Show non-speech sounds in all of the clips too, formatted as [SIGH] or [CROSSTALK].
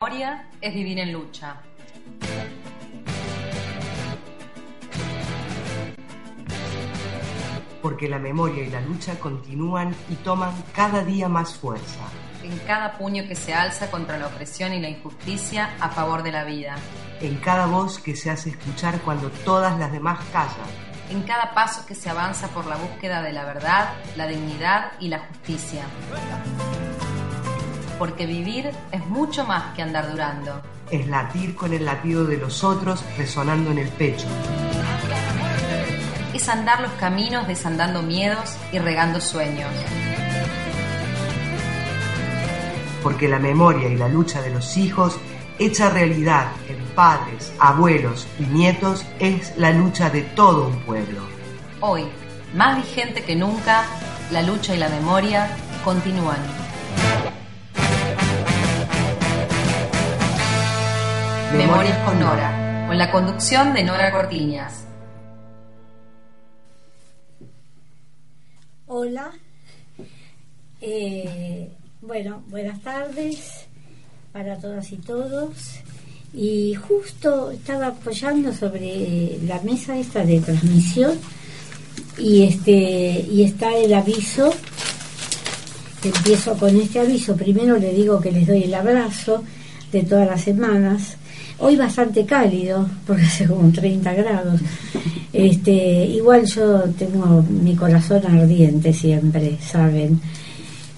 memoria es vivir en lucha. Porque la memoria y la lucha continúan y toman cada día más fuerza. En cada puño que se alza contra la opresión y la injusticia a favor de la vida. En cada voz que se hace escuchar cuando todas las demás callan. En cada paso que se avanza por la búsqueda de la verdad, la dignidad y la justicia porque vivir es mucho más que andar durando. Es latir con el latido de los otros resonando en el pecho. Es andar los caminos desandando miedos y regando sueños. Porque la memoria y la lucha de los hijos, hecha realidad en padres, abuelos y nietos, es la lucha de todo un pueblo. Hoy, más vigente que nunca, la lucha y la memoria continúan. Memorias con Nora, con la conducción de Nora Cortiñas. Hola, eh, bueno, buenas tardes para todas y todos. Y justo estaba apoyando sobre la mesa esta de transmisión y este y está el aviso. Empiezo con este aviso. Primero le digo que les doy el abrazo de todas las semanas Hoy bastante cálido, porque [LAUGHS] hace como 30 grados. Este, igual yo tengo mi corazón ardiente siempre, ¿saben?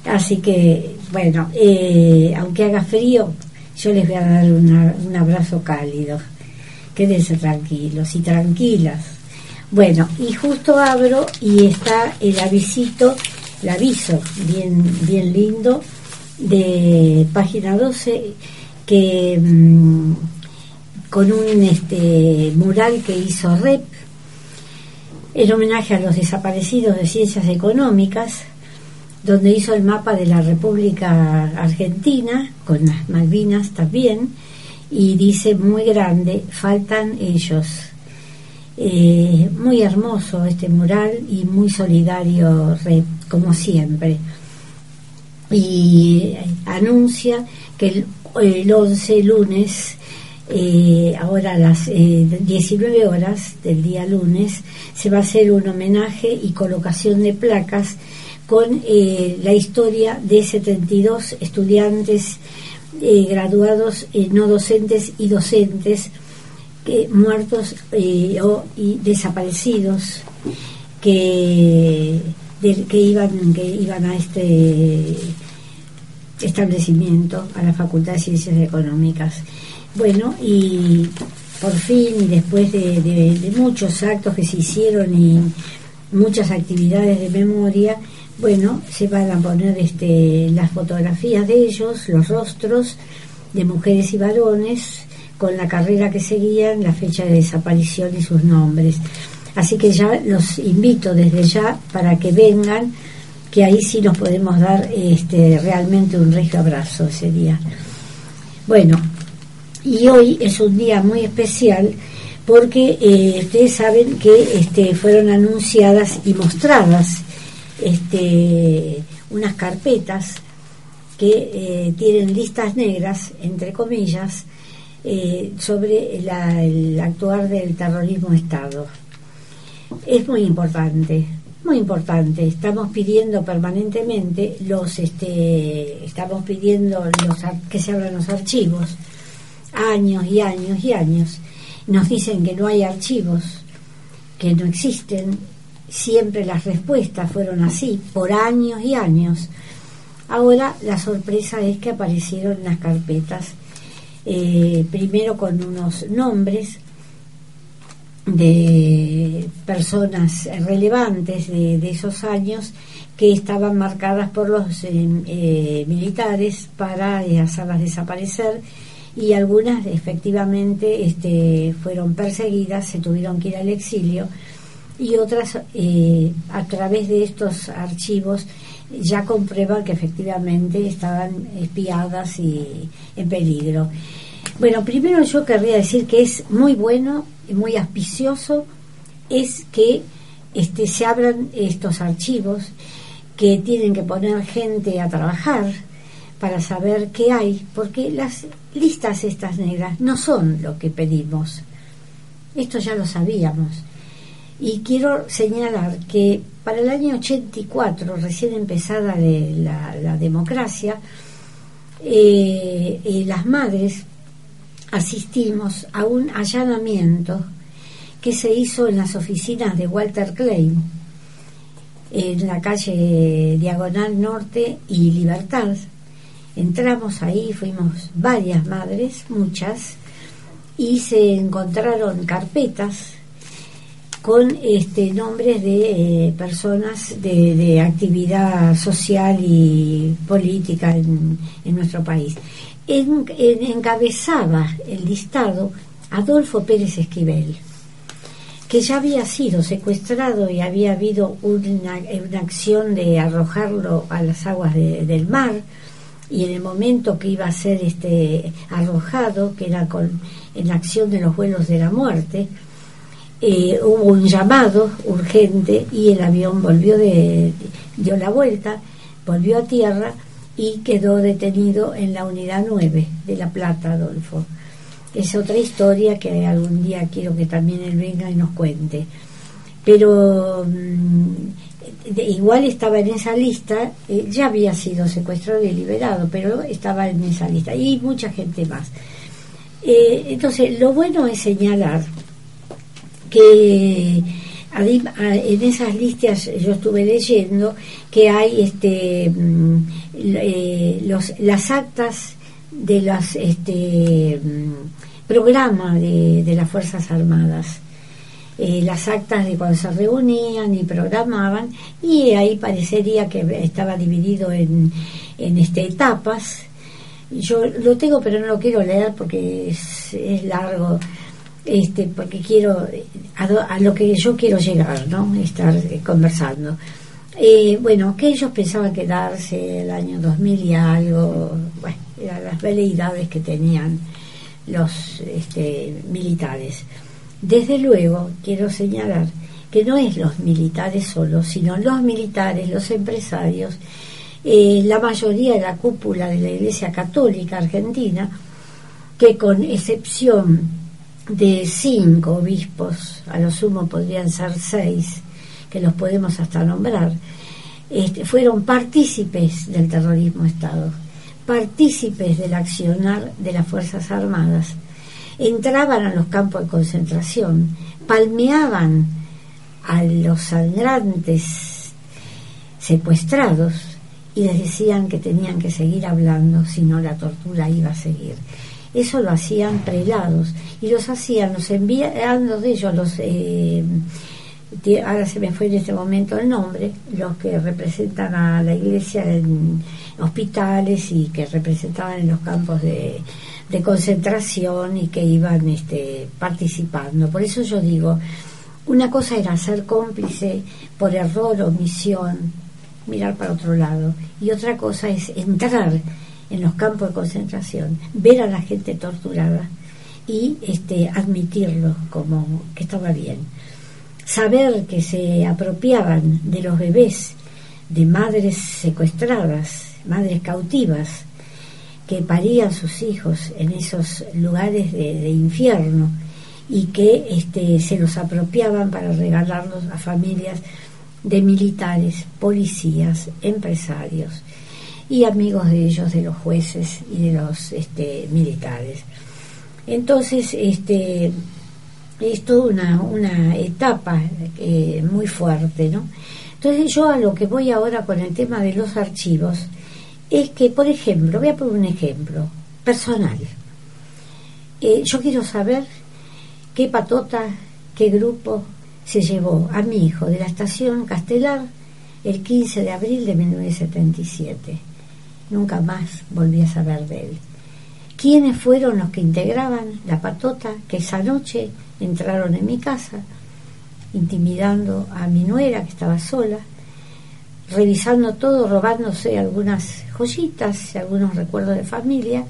Así que, bueno, eh, aunque haga frío, yo les voy a dar un abrazo cálido. Quédense tranquilos y tranquilas. Bueno, y justo abro y está el avisito, el aviso bien, bien lindo de página 12 que mm, con un este, mural que hizo REP en homenaje a los desaparecidos de ciencias económicas, donde hizo el mapa de la República Argentina, con las Malvinas también, y dice muy grande, faltan ellos. Eh, muy hermoso este mural y muy solidario, REP, como siempre. Y anuncia que el, el 11 lunes eh, ahora a las 19 eh, horas del día lunes se va a hacer un homenaje y colocación de placas con eh, la historia de 72 estudiantes graduados, no docentes y docentes que, muertos o y desaparecidos que, que, iban, que iban a este establecimiento, a la Facultad de Ciencias Económicas. Bueno, y por fin, después de, muchos actos que se hicieron y muchas actividades de memoria, bueno, se van a poner este, las fotografías de ellos, los rostros de mujeres y varones, con la carrera que seguían, la fecha de desaparición y sus nombres. Así que ya los invito desde ya para que vengan, que ahí sí nos podemos dar este, realmente un regio abrazo ese día. Bueno, y hoy es un día muy especial porque eh, ustedes saben que este, fueron anunciadas y mostradas este, unas carpetas que eh, tienen listas negras, entre comillas, eh, sobre el actuar del terrorismo Estado. Es muy importante, muy importante. Estamos pidiendo permanentemente los, este, estamos pidiendo los, que se abran los archivos años y años y años. Nos dicen que no hay archivos, que no existen. Siempre las respuestas fueron así, por años y años. Ahora la sorpresa es que aparecieron las carpetas, eh, primero con unos nombres de personas relevantes de, esos años que estaban marcadas por los eh, eh, militares para hacerlas desaparecer y algunas efectivamente este, fueron perseguidas, se tuvieron que ir al exilio y otras eh, a través de estos archivos ya comprueban que efectivamente estaban espiadas y en peligro. Bueno, primero yo querría decir que es muy bueno y muy auspicioso es que este, se abran estos archivos que tienen que poner gente a trabajar para saber qué hay, porque las listas estas negras no son lo que pedimos. Esto ya lo sabíamos. Y quiero señalar que para el año 84, recién empezada la, democracia, eh, eh, las madres asistimos a un allanamiento que se hizo en las oficinas de Walter Klein, en la calle Diagonal Norte y Libertad. Entramos ahí, fuimos varias madres, muchas, y se encontraron carpetas con este, nombres de eh, personas de, actividad social y política en, nuestro país. encabezaba el listado Adolfo Pérez Esquivel que ya había sido secuestrado y había habido una, acción de arrojarlo a las aguas del mar y en el momento que iba a ser este arrojado, que era con en la acción de los vuelos de la muerte, eh, hubo un llamado urgente y el avión volvió de dio la vuelta, volvió a tierra y quedó detenido en la unidad 9 de La Plata, Adolfo es otra historia que algún día quiero que también él venga y nos cuente. Pero igual estaba en esa lista, eh, ya había sido secuestrado y liberado, pero estaba en esa lista y mucha gente más. Eh, entonces, lo bueno es señalar que en esas listas yo estuve leyendo que hay este mm, eh, los, las actas de las este, mm, programas de, las Fuerzas Armadas. Eh, las actas de cuando se reunían y programaban y ahí parecería que estaba dividido en, en este, etapas. Yo lo tengo pero no lo quiero leer porque es, largo, este, porque quiero a, lo que yo quiero llegar, ¿no? Estar eh, conversando. Eh, bueno, que ellos pensaban quedarse el año 2000 y algo, bueno, eran las veleidades que tenían los este, militares. Desde luego, quiero señalar que no es los militares solos, sino los militares, los empresarios, eh, la mayoría de la cúpula de la Iglesia Católica Argentina, que con excepción de cinco obispos, a lo sumo podrían ser seis, que los podemos hasta nombrar, este, fueron partícipes del terrorismo Estado, partícipes del accionar de las Fuerzas Armadas, entraban a los campos de concentración, palmeaban a los sangrantes secuestrados y les decían que tenían que seguir hablando, si no la tortura iba a seguir. Eso lo hacían prelados y los hacían, los enviando de ellos los eh, ahora se me fue en este momento el nombre, los que representan a la iglesia en hospitales y que representaban en los campos de, concentración y que iban este, participando. Por eso yo digo, una cosa era ser cómplice por error o misión, mirar para otro lado, y otra cosa es entrar en los campos de concentración, ver a la gente torturada y este, admitirlo como que estaba bien saber que se apropiaban de los bebés de madres secuestradas, madres cautivas, que parían sus hijos en esos lugares de, infierno y que este, se los apropiaban para regalarlos a familias de militares, policías, empresarios y amigos de ellos, de los jueces y de los este, militares. Entonces, este, es toda una, una etapa eh, muy fuerte, ¿no? Entonces yo a lo que voy ahora con el tema de los archivos es que, por ejemplo, voy a poner un ejemplo personal. Eh, yo quiero saber qué patota, qué grupo se llevó a mi hijo de la estación Castelar el 15 de abril de 1977. Nunca más volví a saber de él. quiénes fueron los que integraban la patota que esa noche entraron en mi casa, intimidando a mi nuera que estaba sola, revisando todo, robándose algunas joyitas, algunos recuerdos de familia,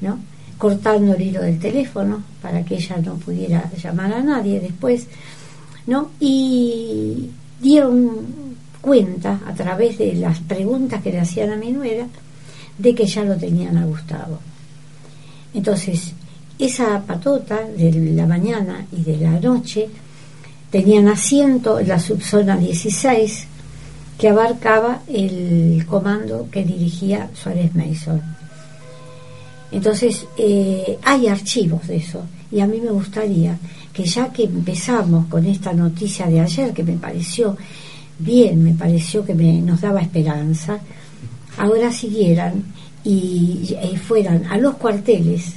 ¿no? cortando el hilo del teléfono para que ella no pudiera llamar a nadie después, ¿no? Y dieron cuenta a través de las preguntas que le hacían a mi nuera de que ya lo tenían a Gustavo. Entonces, esa patota de la mañana y de la noche tenían asiento en la subzona 16 que abarcaba el comando que dirigía Suárez Mason. Entonces, eh, hay archivos de eso y a mí me gustaría que ya que empezamos con esta noticia de ayer, que me pareció bien, me pareció que me, nos daba esperanza, ahora siguieran y, y fueran a los cuarteles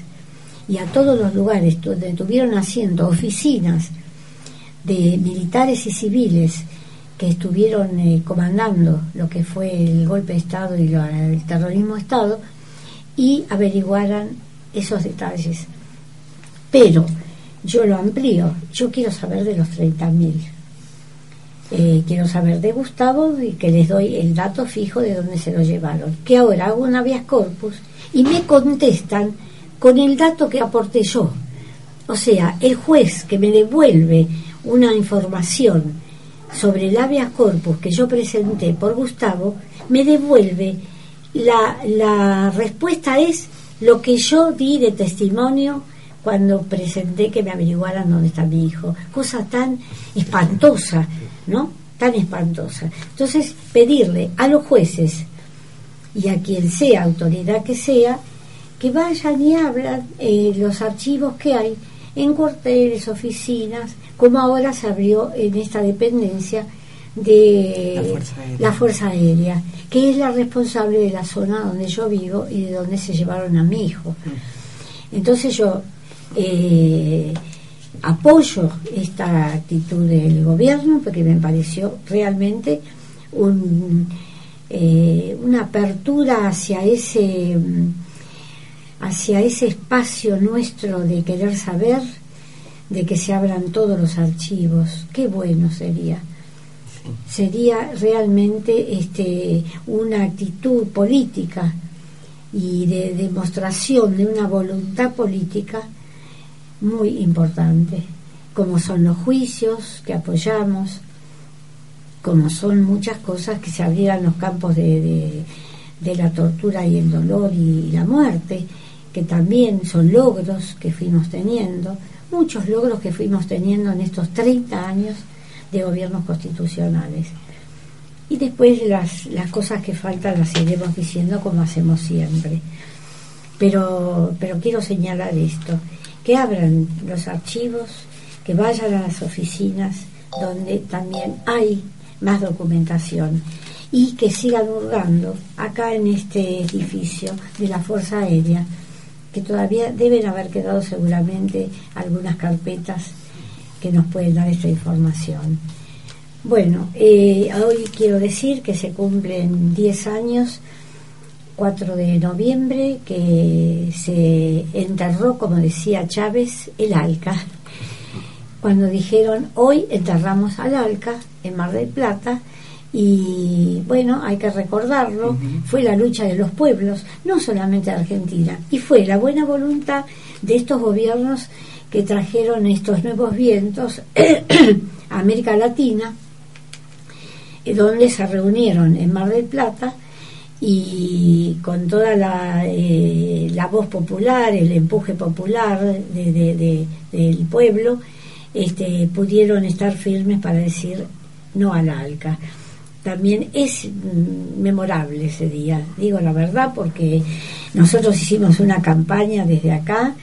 y a todos los lugares donde tuvieron asiento oficinas de militares y civiles que estuvieron eh, comandando lo que fue el golpe de Estado y el terrorismo de Estado y averiguaran esos detalles. Pero yo lo amplío, yo quiero saber de los 30.000. Eh, quiero saber de Gustavo y que les doy el dato fijo de dónde se lo llevaron. Que ahora hago un habeas corpus y me contestan con el dato que aporté yo. O sea, el juez que me devuelve una información sobre el habeas corpus que yo presenté por Gustavo, me devuelve la, la respuesta es lo que yo di de testimonio cuando presenté que me averiguaran dónde está mi hijo. Cosa tan espantosa, ¿no? Tan espantosa. Entonces, pedirle a los jueces y a quien sea, autoridad que sea, que vayan y hablan eh, los archivos que hay en cuarteles, oficinas, como ahora se abrió en esta dependencia de la Fuerza, Aérea, que es la responsable de la zona donde yo vivo y de donde se llevaron a mi hijo. Mm. Entonces yo eh, apoyo esta actitud del gobierno porque me pareció realmente un, eh, una apertura hacia ese hacia ese espacio nuestro de querer saber de que se abran todos los archivos. Qué bueno sería. Sería realmente este, una actitud política y de demostración de una voluntad política muy importante, como son los juicios que apoyamos, como son muchas cosas que se abrieran los campos de, de la tortura y el dolor y la muerte, que también son logros que fuimos teniendo, muchos logros que fuimos teniendo en estos 30 años de gobiernos constitucionales. Y después las, las cosas que faltan las iremos diciendo como hacemos siempre. Pero, pero quiero señalar esto, que abran los archivos, que vayan a las oficinas donde también hay más documentación y que sigan hurgando acá en este edificio de la Fuerza Aérea que todavía deben haber quedado seguramente algunas carpetas que nos pueden dar esta información. Bueno, eh, hoy quiero decir que se cumplen 10 años, 4 de noviembre, que se enterró, como decía Chávez, el ALCA. Cuando dijeron, hoy enterramos al ALCA en Mar del Plata, y bueno, hay que recordarlo, fue la lucha de los pueblos, no solamente de Argentina, y fue la buena voluntad de estos gobiernos que trajeron estos nuevos vientos [CLEARS THROAT] a América Latina, eh, donde se reunieron en Mar del Plata y con toda la, eh, la voz popular, el empuje popular de, del pueblo, este, pudieron estar firmes para decir no al ALCA también es memorable ese día, digo la verdad, porque nosotros hicimos una campaña desde acá,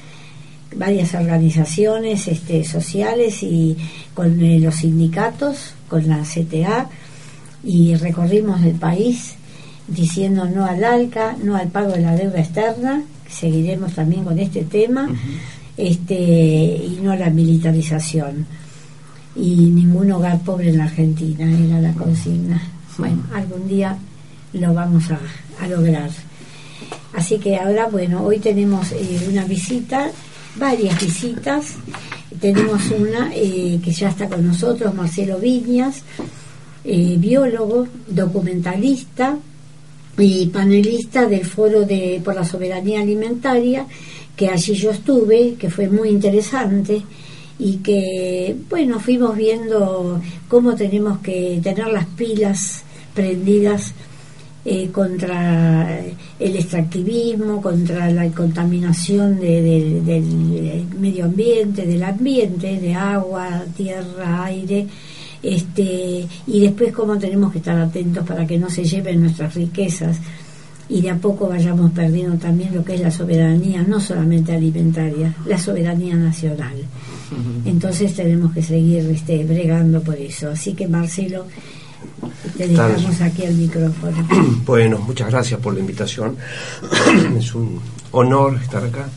varias organizaciones este, sociales y con eh, los sindicatos, con la CTA, y recorrimos el país diciendo no al ALCA, no al pago de la deuda externa, seguiremos también con este tema, este, y no a la militarización. Y ningún hogar pobre en la Argentina, era la consigna. Bueno, algún día lo vamos a, lograr. Así que ahora, bueno, hoy tenemos eh, una visita, varias visitas. Tenemos una eh, que ya está con nosotros, Marcelo Viñas, eh, biólogo, documentalista y panelista del Foro de, por la Soberanía Alimentaria, que allí yo estuve, que fue muy interesante y que, bueno, fuimos viendo cómo tenemos que tener las pilas prendidas eh, contra el extractivismo, contra la contaminación del medio ambiente, del ambiente, de agua, tierra, aire, este, y después cómo tenemos que estar atentos para que no se lleven nuestras riquezas y de a poco vayamos perdiendo también lo que es la soberanía, no solamente alimentaria, la soberanía nacional. Entonces tenemos que seguir este, bregando por eso. Así que Marcelo, te dejamos aquí el micrófono. [CLEARS THROAT] Bueno, muchas gracias por la invitación. [CLEARS THROAT] es un honor estar acá.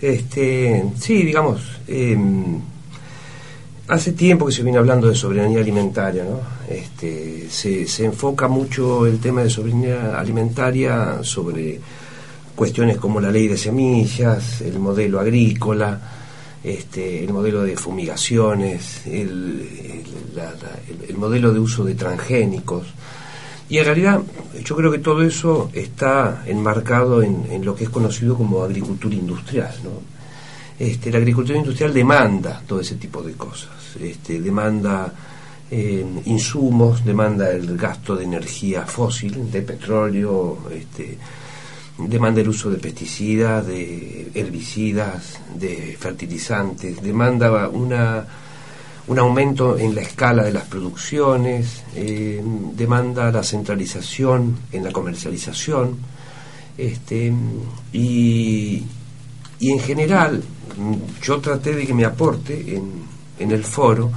Este, sí, digamos, em, hace tiempo que se viene hablando de soberanía alimentaria, ¿no? Este, se, se enfoca mucho el tema de soberanía alimentaria sobre cuestiones como la ley de semillas, el modelo agrícola, este, el modelo de fumigaciones, el, el, modelo de uso de transgénicos. Y en realidad yo creo que todo eso está enmarcado en, lo que es conocido como agricultura industrial. ¿no? Este, la agricultura industrial demanda todo ese tipo de cosas, este, demanda eh, insumos, demanda el gasto de energía fósil, de petróleo, este, demanda el uso de pesticidas, de herbicidas, de fertilizantes, demanda una, un aumento en la escala de las producciones, eh, demanda la centralización en la comercialización, este, y, y en general yo traté de que mi aporte en, en el foro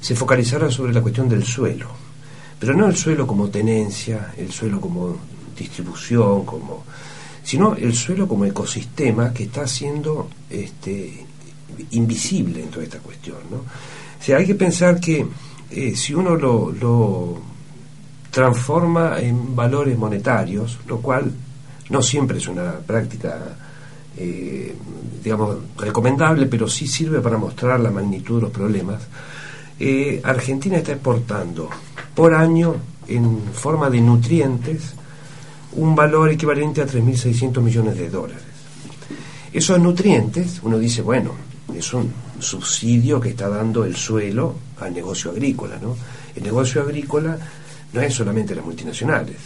se focalizara sobre la cuestión del suelo, pero no el suelo como tenencia, el suelo como distribución, como sino el suelo como ecosistema que está siendo este, invisible en toda esta cuestión. ¿no? O hay que pensar que eh, si uno lo, lo, transforma en valores monetarios, lo cual no siempre es una práctica, eh, digamos, recomendable, pero sí sirve para mostrar la magnitud de los problemas, eh, Argentina está exportando por año en forma de nutrientes un valor equivalente a 3.600 millones de dólares. Esos nutrientes, uno dice, bueno, es un subsidio que está dando el suelo al negocio agrícola, ¿no? El negocio agrícola no es solamente las multinacionales,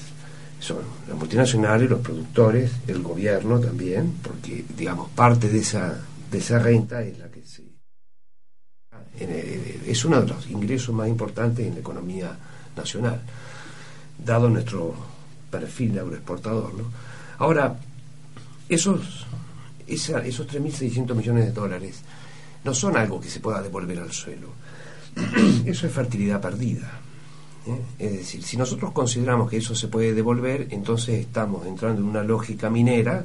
son las multinacionales, los productores, el gobierno también, porque, digamos, parte de esa, de esa renta es la que se... es uno de los ingresos más importantes en la economía nacional, dado nuestro perfil de agroexportador. ¿no? Ahora, esos, esa, esos 3.600 millones de dólares no son algo que se pueda devolver al suelo. [CLEARS THROAT] Eso es fertilidad perdida. ¿eh? Es decir, si nosotros consideramos que eso se puede devolver, entonces estamos entrando en una lógica minera.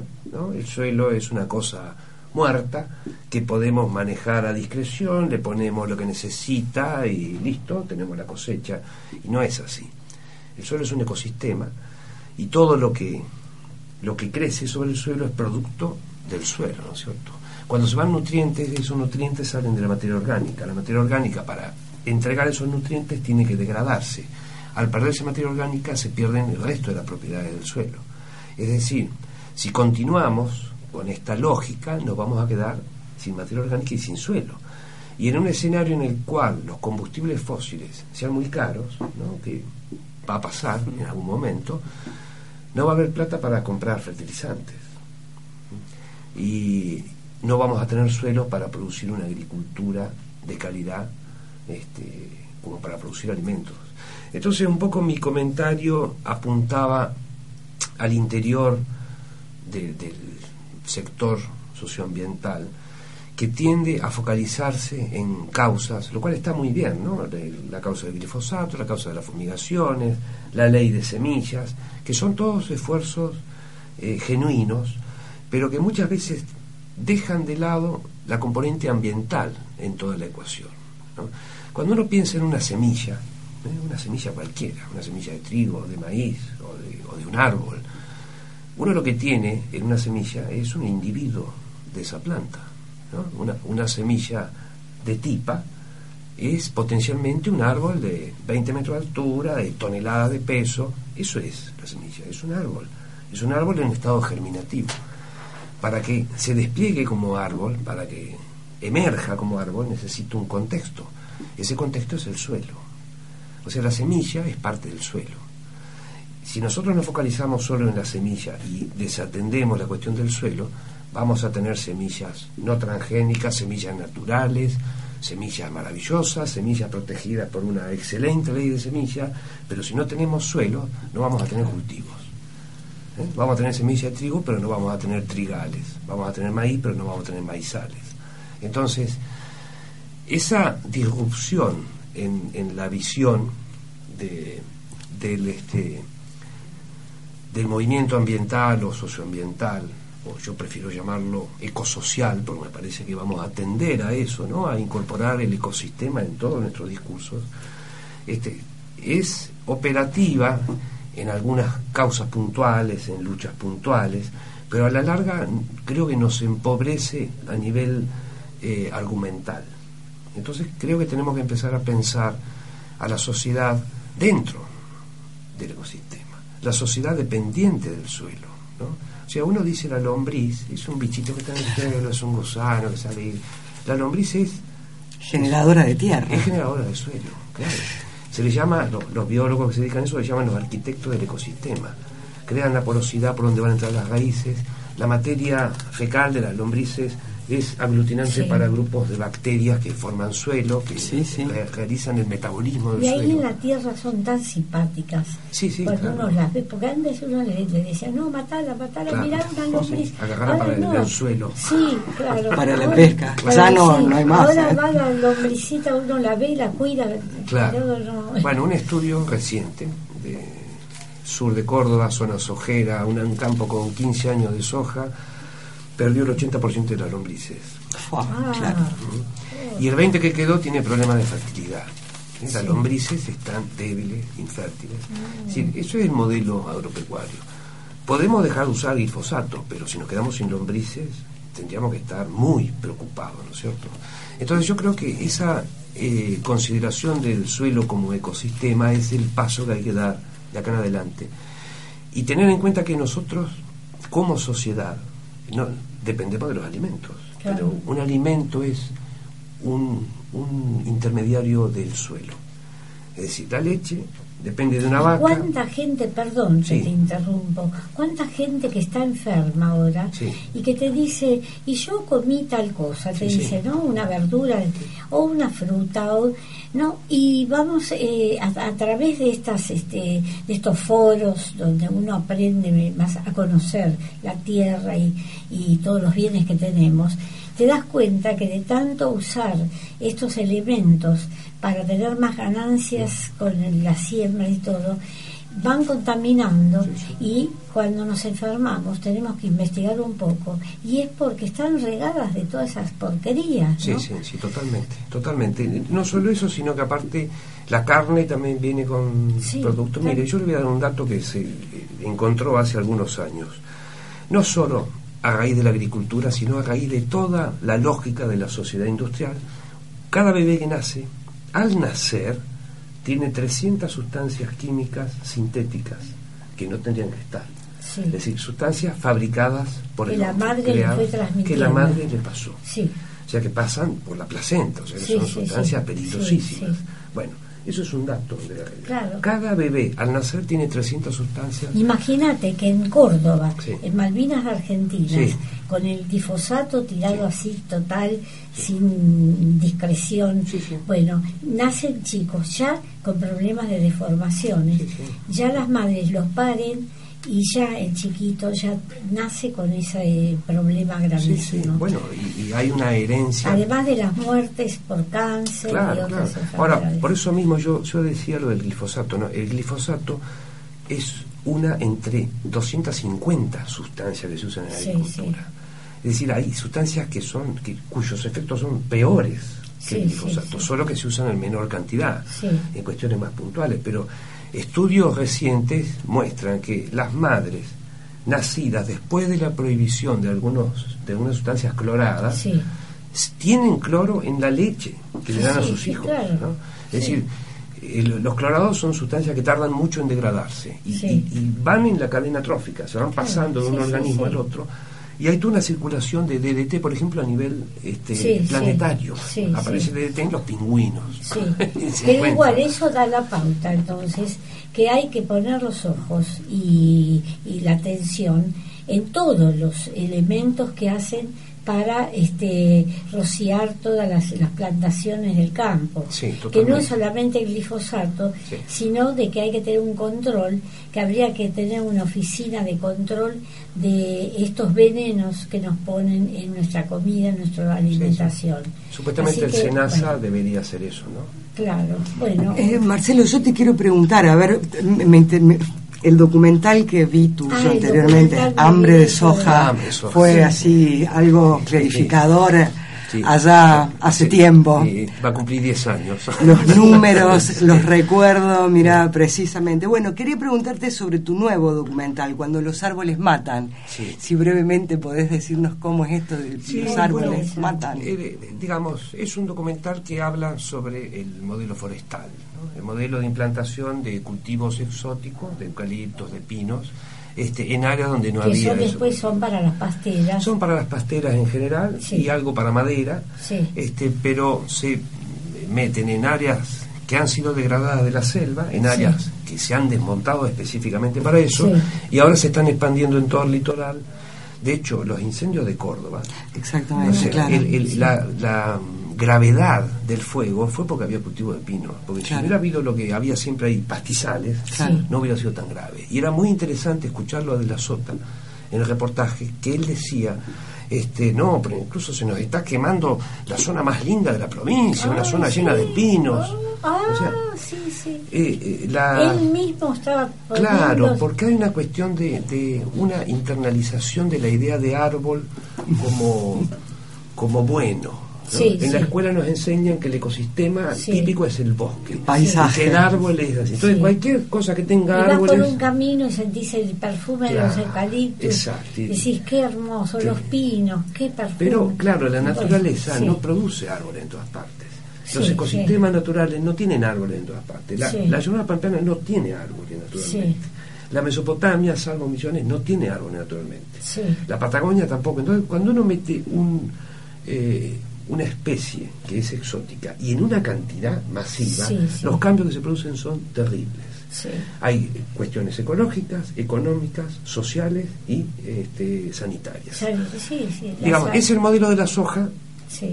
El suelo es una cosa muerta que podemos manejar a discreción, le ponemos lo que necesita y listo, tenemos la cosecha. Y no es así. El suelo es un ecosistema y todo lo que, lo que crece sobre el suelo es producto del suelo, ¿no es cierto? Cuando se van nutrientes, esos nutrientes salen de la materia orgánica. La materia orgánica para entregar esos nutrientes tiene que degradarse. Al perderse materia orgánica se pierden el resto de las propiedades del suelo. Es decir, si continuamos con esta lógica, nos vamos a quedar sin materia orgánica y sin suelo. Y en un escenario en el cual los combustibles fósiles sean muy caros, ¿no? que va a pasar en algún momento, no va a haber plata para comprar fertilizantes. Y no vamos a tener suelo para producir una agricultura de calidad este, como para producir alimentos. Entonces un poco mi comentario apuntaba al interior del sector socioambiental que tiende a focalizarse en causas, lo cual está muy bien, ¿no? La causa del glifosato, la causa de las fumigaciones, la ley de semillas, que son todos esfuerzos eh, genuinos, pero que muchas veces dejan de lado la componente ambiental en toda la ecuación. Cuando uno piensa en una semilla, ¿eh? una semilla cualquiera, una semilla de trigo, de maíz o de, o de un árbol, uno lo que tiene en una semilla es un individuo de esa planta. Una, una semilla de tipa es potencialmente un árbol de 20 metros de altura, de tonelada de peso. Eso es la semilla, es un árbol. Es un árbol en estado germinativo. Para que se despliegue como árbol, para que emerja como árbol, necesita un contexto. Ese contexto es el suelo. O sea, la semilla es parte del suelo. Si nosotros nos focalizamos solo en la semilla y desatendemos la cuestión del suelo, vamos a tener semillas no transgénicas, semillas naturales, semillas maravillosas, semillas protegidas por una excelente ley de semilla, pero si no tenemos suelo, no vamos a tener cultivos. ¿Eh? Vamos a tener semillas de trigo, pero no vamos a tener trigales. Vamos a tener maíz, pero no vamos a tener maizales. Entonces, esa disrupción en, la visión de, del, este, del movimiento ambiental o socioambiental, o yo prefiero llamarlo ecosocial, porque me parece que vamos a atender a eso, ¿no? a incorporar el ecosistema en todos nuestros discursos, este, es operativa en algunas causas puntuales, en luchas puntuales, pero a la larga creo que nos empobrece a nivel eh, argumental. Entonces creo que tenemos que empezar a pensar a la sociedad dentro del ecosistema, la sociedad dependiente del suelo. ¿no? O sea, uno dice la lombriz, es un bichito que está en el suelo, es un gusano que sale. La lombriz es. Generadora de tierra. Es generadora de suelo, claro. Se le llama, los, los biólogos que se dedican a eso le llaman los arquitectos del ecosistema. Crean la porosidad por donde van a entrar las raíces, la materia fecal de las lombrices es aglutinante Sí. para grupos de bacterias que forman suelo, que Sí, sí. re- realizan el metabolismo del Y ahí en suelo. la tierra son tan simpáticas. Sí, sí, Cuando claro. uno las ve, porque antes uno le, le decía, no, matala, matala, Claro. mirá una lombriz. Ahora para el no. anzuelo. Sí, claro. Para la pesca. para- Ya no- no hay más, Ahora ¿eh? va la lombricita, uno la ve y la cuida. Claro. pero no- Bueno, un estudio reciente de sur de Córdoba, zona sojera, un, un campo con 15 años de soja, perdió el 80% de las lombrices. Ah, claro. Y el 20% que quedó tiene problemas de fertilidad. ¿Eh? Las lombrices están débiles, infértiles. Es decir, eso es el modelo agropecuario. Podemos dejar de usar glifosato, pero si nos quedamos sin lombrices, tendríamos que estar muy preocupados, ¿no es cierto? Entonces yo creo que esa eh, consideración del suelo como ecosistema es el paso que hay que dar de acá en adelante. Y tener en cuenta que nosotros, como sociedad, no dependemos de los alimentos. Claro. Pero un alimento es un, un intermediario del suelo. Es decir, la leche depende de una vaca. ¿Cuánta gente, perdón que Sí. te interrumpo, cuánta gente que está enferma ahora Sí. y que te dice, y yo comí tal cosa, te Sí, dice. ¿no? Una verdura o una fruta, o, ¿no? Y vamos eh, a, a través de, estas, este, de estos foros donde uno aprende más a conocer la tierra y, y todos los bienes que tenemos, te das cuenta que de tanto usar estos elementos para tener más ganancias con la siembra y todo, van contaminando y cuando nos enfermamos tenemos que investigar un poco y es porque están regadas de todas esas porquerías. Sí, ¿no? sí, sí, totalmente, totalmente. No solo eso, sino que aparte la carne también viene con Sí, productos. claro. Mire, yo le voy a dar un dato que se encontró hace algunos años. No solo a raíz de la agricultura, sino a raíz de toda la lógica de la sociedad industrial. Cada bebé que nace, al nacer, tiene 300 sustancias químicas sintéticas que no tendrían que estar. Sí. Es decir, sustancias fabricadas por Que el la hombre, madre le creadas, fue que la madre le pasó. Sí. O sea que pasan por la placenta, o sea que Sí, son sustancias sí. peligrosísimas. Sí, sí. Bueno, eso es un dato de la realidad. Claro. Cada bebé al nacer tiene 300 sustancias. Imagínate que en Córdoba, Sí. en Malvinas Argentinas, Sí. con el glifosato tirado así total, sin discreción, bueno, nacen chicos ya con problemas de deformaciones, ya las madres los paren y ya el chiquito ya nace con ese eh, problema Sí, sí. gravísimo. Bueno, y, y hay una herencia. Además de las muertes por cáncer y Claro, otras claro. Ahora, por eso mismo yo, yo decía lo del glifosato. ¿no? El glifosato es una entre 250 sustancias que se usan en la Sí, agricultura. Es decir, hay sustancias que son que, cuyos efectos son peores que Sí, el sí, glifosato, sí. solo que se usan en menor cantidad, Sí. en cuestiones más puntuales. Pero estudios recientes muestran que las madres nacidas después de la prohibición de algunos de algunas sustancias cloradas Sí. tienen cloro en la leche que le dan a sus sí, hijos. claro. ¿no? Es decir, el- los clorados son sustancias que tardan mucho en degradarse y, y- y van en la cadena trófica, se van pasando de un organismo al otro. Y hay toda una circulación de DDT, por ejemplo, a nivel este, Sí, planetario. Sí, Aparece. DDT en los pingüinos. [LAUGHS] Pero igual eso da la pauta entonces que hay que poner los ojos y, y la atención en todos los elementos que hacen para este rociar todas las, las plantaciones del campo Sí, que no es solamente el glifosato Sí. sino de que hay que tener un control que habría que tener una oficina de control de estos venenos que nos ponen en nuestra comida en nuestra alimentación Supuestamente Así el que, SENASA bueno, debería hacer eso, ¿no? Claro, bueno. Eh, Marcelo, yo te quiero preguntar, a ver, me me- el documental que vi tuyo Ah, anteriormente, Hambre de soja, Hambre de soja, fue sí. así algo clarificador Sí. Allá hace tiempo. sí, va a cumplir 10 años. Los [LAUGHS] números, los recuerdo, mira, precisamente. Bueno, quería preguntarte sobre tu nuevo documental, Cuando los árboles matan. Sí. Si brevemente podés decirnos cómo es esto de Sí, los bueno, árboles matan. Eh, eh, digamos, es un documental que habla sobre el modelo forestal, ¿no? el modelo de implantación de cultivos exóticos, de eucaliptos, de pinos, este, en áreas donde no que había son eso. después son para las pasteras. Son para las pasteras en general Sí. y algo para madera, Sí. este, pero se meten en áreas que han sido degradadas de la selva, en Sí. áreas que se han desmontado específicamente para eso, Sí. y ahora se están expandiendo en todo el litoral. De hecho, los incendios de Córdoba, Exactamente, o sea, claro. el- el- la, la gravedad del fuego fue porque había cultivo de pino, porque Claro. si hubiera habido lo que había siempre ahí, pastizales, Claro. no hubiera sido tan grave. Y era muy interesante escucharlo de la Sota en el reportaje, que él decía, este, no, pero incluso se nos está quemando la zona más linda de la provincia, una Ay, zona sí. llena de pinos. Ah, O sea, sí, sí. eh, eh, la, Él mismo estaba Claro, porque hay una cuestión de, de una internalización de la idea de árbol como, como bueno. ¿No? Sí, en la escuela nos enseñan que el ecosistema Sí. típico es el bosque. El paisaje. Y que el árbol es así. Entonces, Sí. cualquier cosa que Y tenga vas por árboles. un camino y sentís el perfume de los eucaliptos. exacto. Y Decís, qué hermoso, Sí. los pinos, qué perfume. Pero claro, la naturaleza Sí. no produce árboles en todas partes. Los Sí, ecosistemas naturales no tienen árboles en todas partes. La, Sí. la llanura pampeana no tiene árboles naturalmente. Sí. La Mesopotamia, salvo Misiones, no tiene árboles naturalmente. Sí. La Patagonia tampoco. Entonces, cuando uno mete un, eh, una especie que es exótica y en una cantidad masiva, Sí, sí. los cambios que se producen son terribles. Sí. Hay cuestiones ecológicas, económicas, sociales y este, sanitarias. Digamos, es el modelo de la soja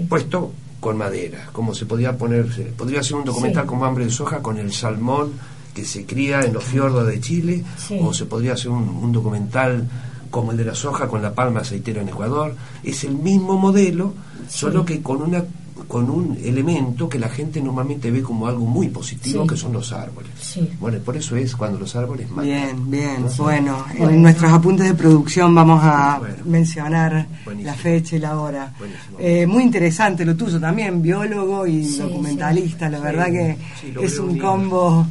puesto con madera, como se podía poner, podría ser un documental como hambre de soja con el salmón que se cría en los fiordos de Chile, o se podría hacer un, un documental como el de la soja con la palma aceitera en Ecuador. Es el mismo modelo, solo que con una con un elemento que la gente normalmente ve como algo muy positivo, Sí. que son los árboles. Sí. Bueno, por eso es cuando los árboles matan. Bien, bien. ¿no? Bueno, Bueno. en nuestros apuntes de producción vamos a Bueno. mencionar Buenísimo. la fecha y la hora. Buenísimo. Eh, muy interesante lo tuyo también, biólogo y Sí, documentalista. La sí. verdad que es un combo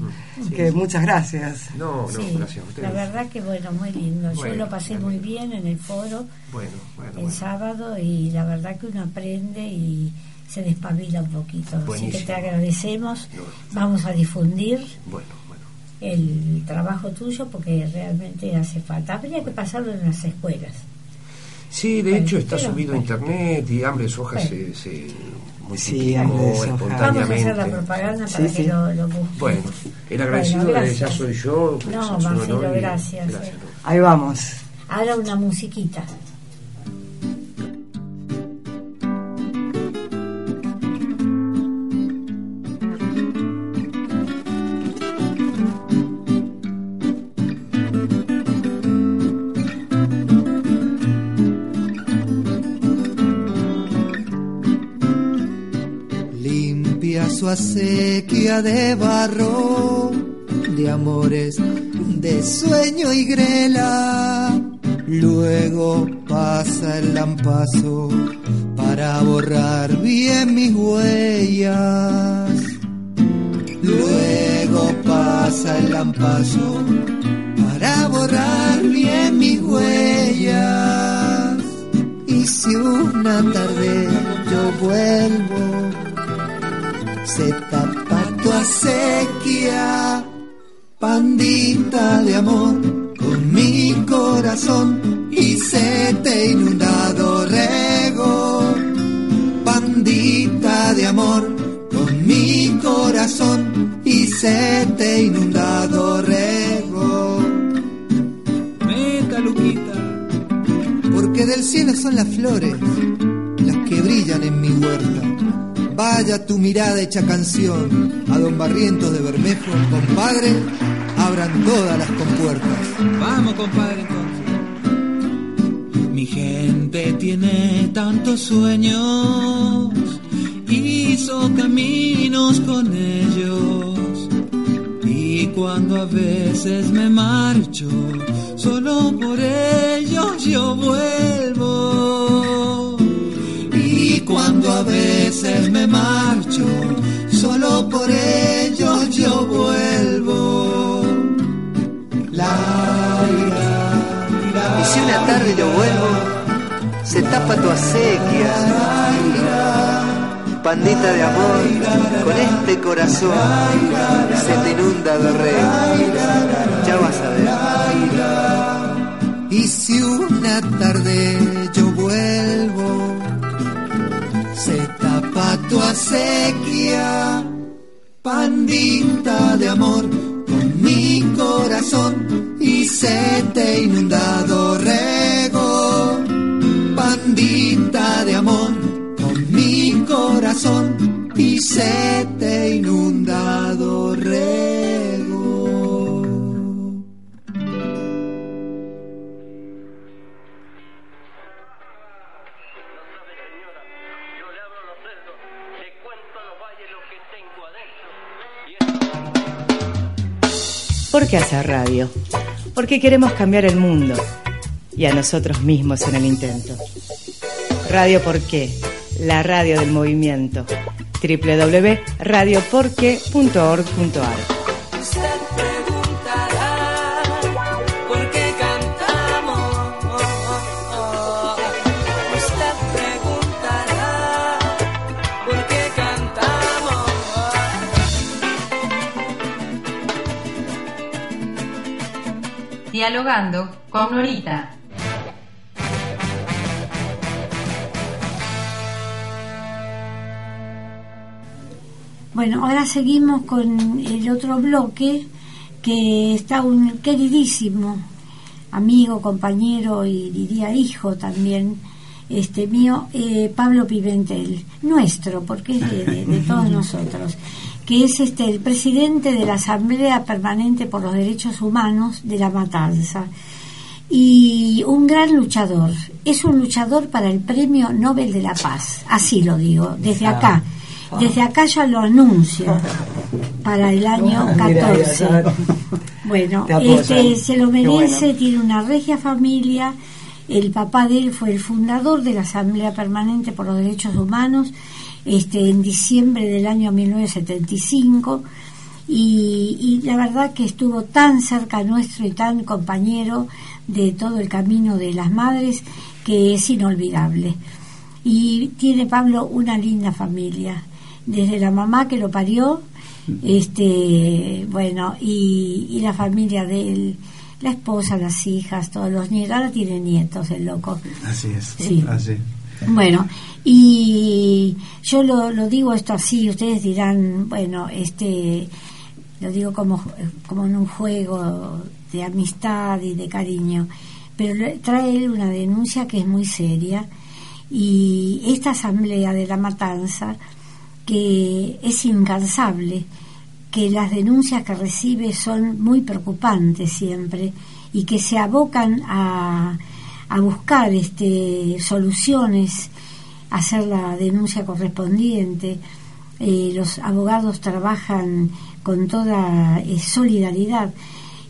Que muchas gracias. No, no, Sí, gracias a ustedes. La verdad que bueno, muy lindo. Yo lo pasé muy bien en el foro Bueno, bueno, el bueno. sábado y la verdad que uno aprende y se despabila un poquito. Así que te agradecemos. No. Vamos a difundir Bueno, el trabajo tuyo porque realmente hace falta. Habría que pasarlo en las escuelas. Sí, de hecho está subido a internet y Hambre de Soja Bueno. se, se Sí, de multiplicó Soja. Vamos a espontáneamente. hacer la propaganda Sí, para sí. que lo, lo busquen. Bueno, el agradecido Bueno, de ya soy yo. No, Marcelo, gracias, gracias. eh. Ahí vamos. Ahora una musiquita. Su acequia de barro, de amores, de sueño y grela. Luego pasa el lampazo para borrar bien mis huellas. Luego pasa el lampazo para borrar bien mis huellas. Y si una tarde yo vuelvo, se tapa tu acequia, pandita de amor con mi corazón y se te inundado rego, pandita de amor con mi corazón y se te inundado rego. Meta, Luquita. Porque del cielo son las flores las que brillan en mi huerta. Vaya tu mirada hecha canción a don Barrientos de Bermejo, compadre, abran todas las compuertas. Vamos, compadre, entonces. Mi gente tiene tantos sueños, hizo caminos con ellos. Y cuando a veces me marcho, solo por ellos yo vuelvo. Cuando a veces me marcho, solo por ellos yo vuelvo. La, Y si una tarde yo vuelvo, se tapa tu acequia, pandita de amor, con este corazón se te inunda de rey. Ya vas a ver. Y si una tarde yo vuelvo, tapa tu acequia, pandita de amor con mi corazón y se te inundado rego, pandita de amor con mi corazón y se te inundado rego. ¿Por qué hacer radio? Porque queremos cambiar el mundo y a nosotros mismos en el intento. Radio Por qué, la radio del movimiento. www.radioporqué.org.ar Dialogando con Norita. Bueno, ahora seguimos con el otro bloque que está un queridísimo amigo, compañero y diría hijo también, este mío, eh, Pablo Pimentel, nuestro, porque es de, de- de todos [LAUGHS] nosotros, que es este el presidente de la Asamblea Permanente por los Derechos Humanos de La Matanza y un gran luchador. Es un luchador para el Premio Nobel de la Paz, así lo digo, desde acá. Desde acá ya lo anuncio para el año Ah, mira, 14. ya, ya. Bueno, este, se lo merece, tiene una regia familia. El papá de él fue el fundador de la Asamblea Permanente por los Derechos Humanos este, en diciembre del año 1975. Y, y la verdad que estuvo tan cerca nuestro y tan compañero de todo el camino de las madres que es inolvidable. Y tiene Pablo una linda familia, desde la mamá que lo parió, este, bueno, y, y la familia de él, la esposa, las hijas, todos los nietos, ahora tiene nietos el loco. Así es. Sí. Así. Bueno, y yo lo, lo digo esto así, ustedes dirán, bueno, este, lo digo como, como en un juego de amistad y de cariño, pero trae una denuncia que es muy seria y esta asamblea de la matanza que es incansable, que las denuncias que recibe son muy preocupantes siempre y que se abocan a, a buscar este, soluciones, hacer la denuncia correspondiente. Eh, los abogados trabajan con toda eh, solidaridad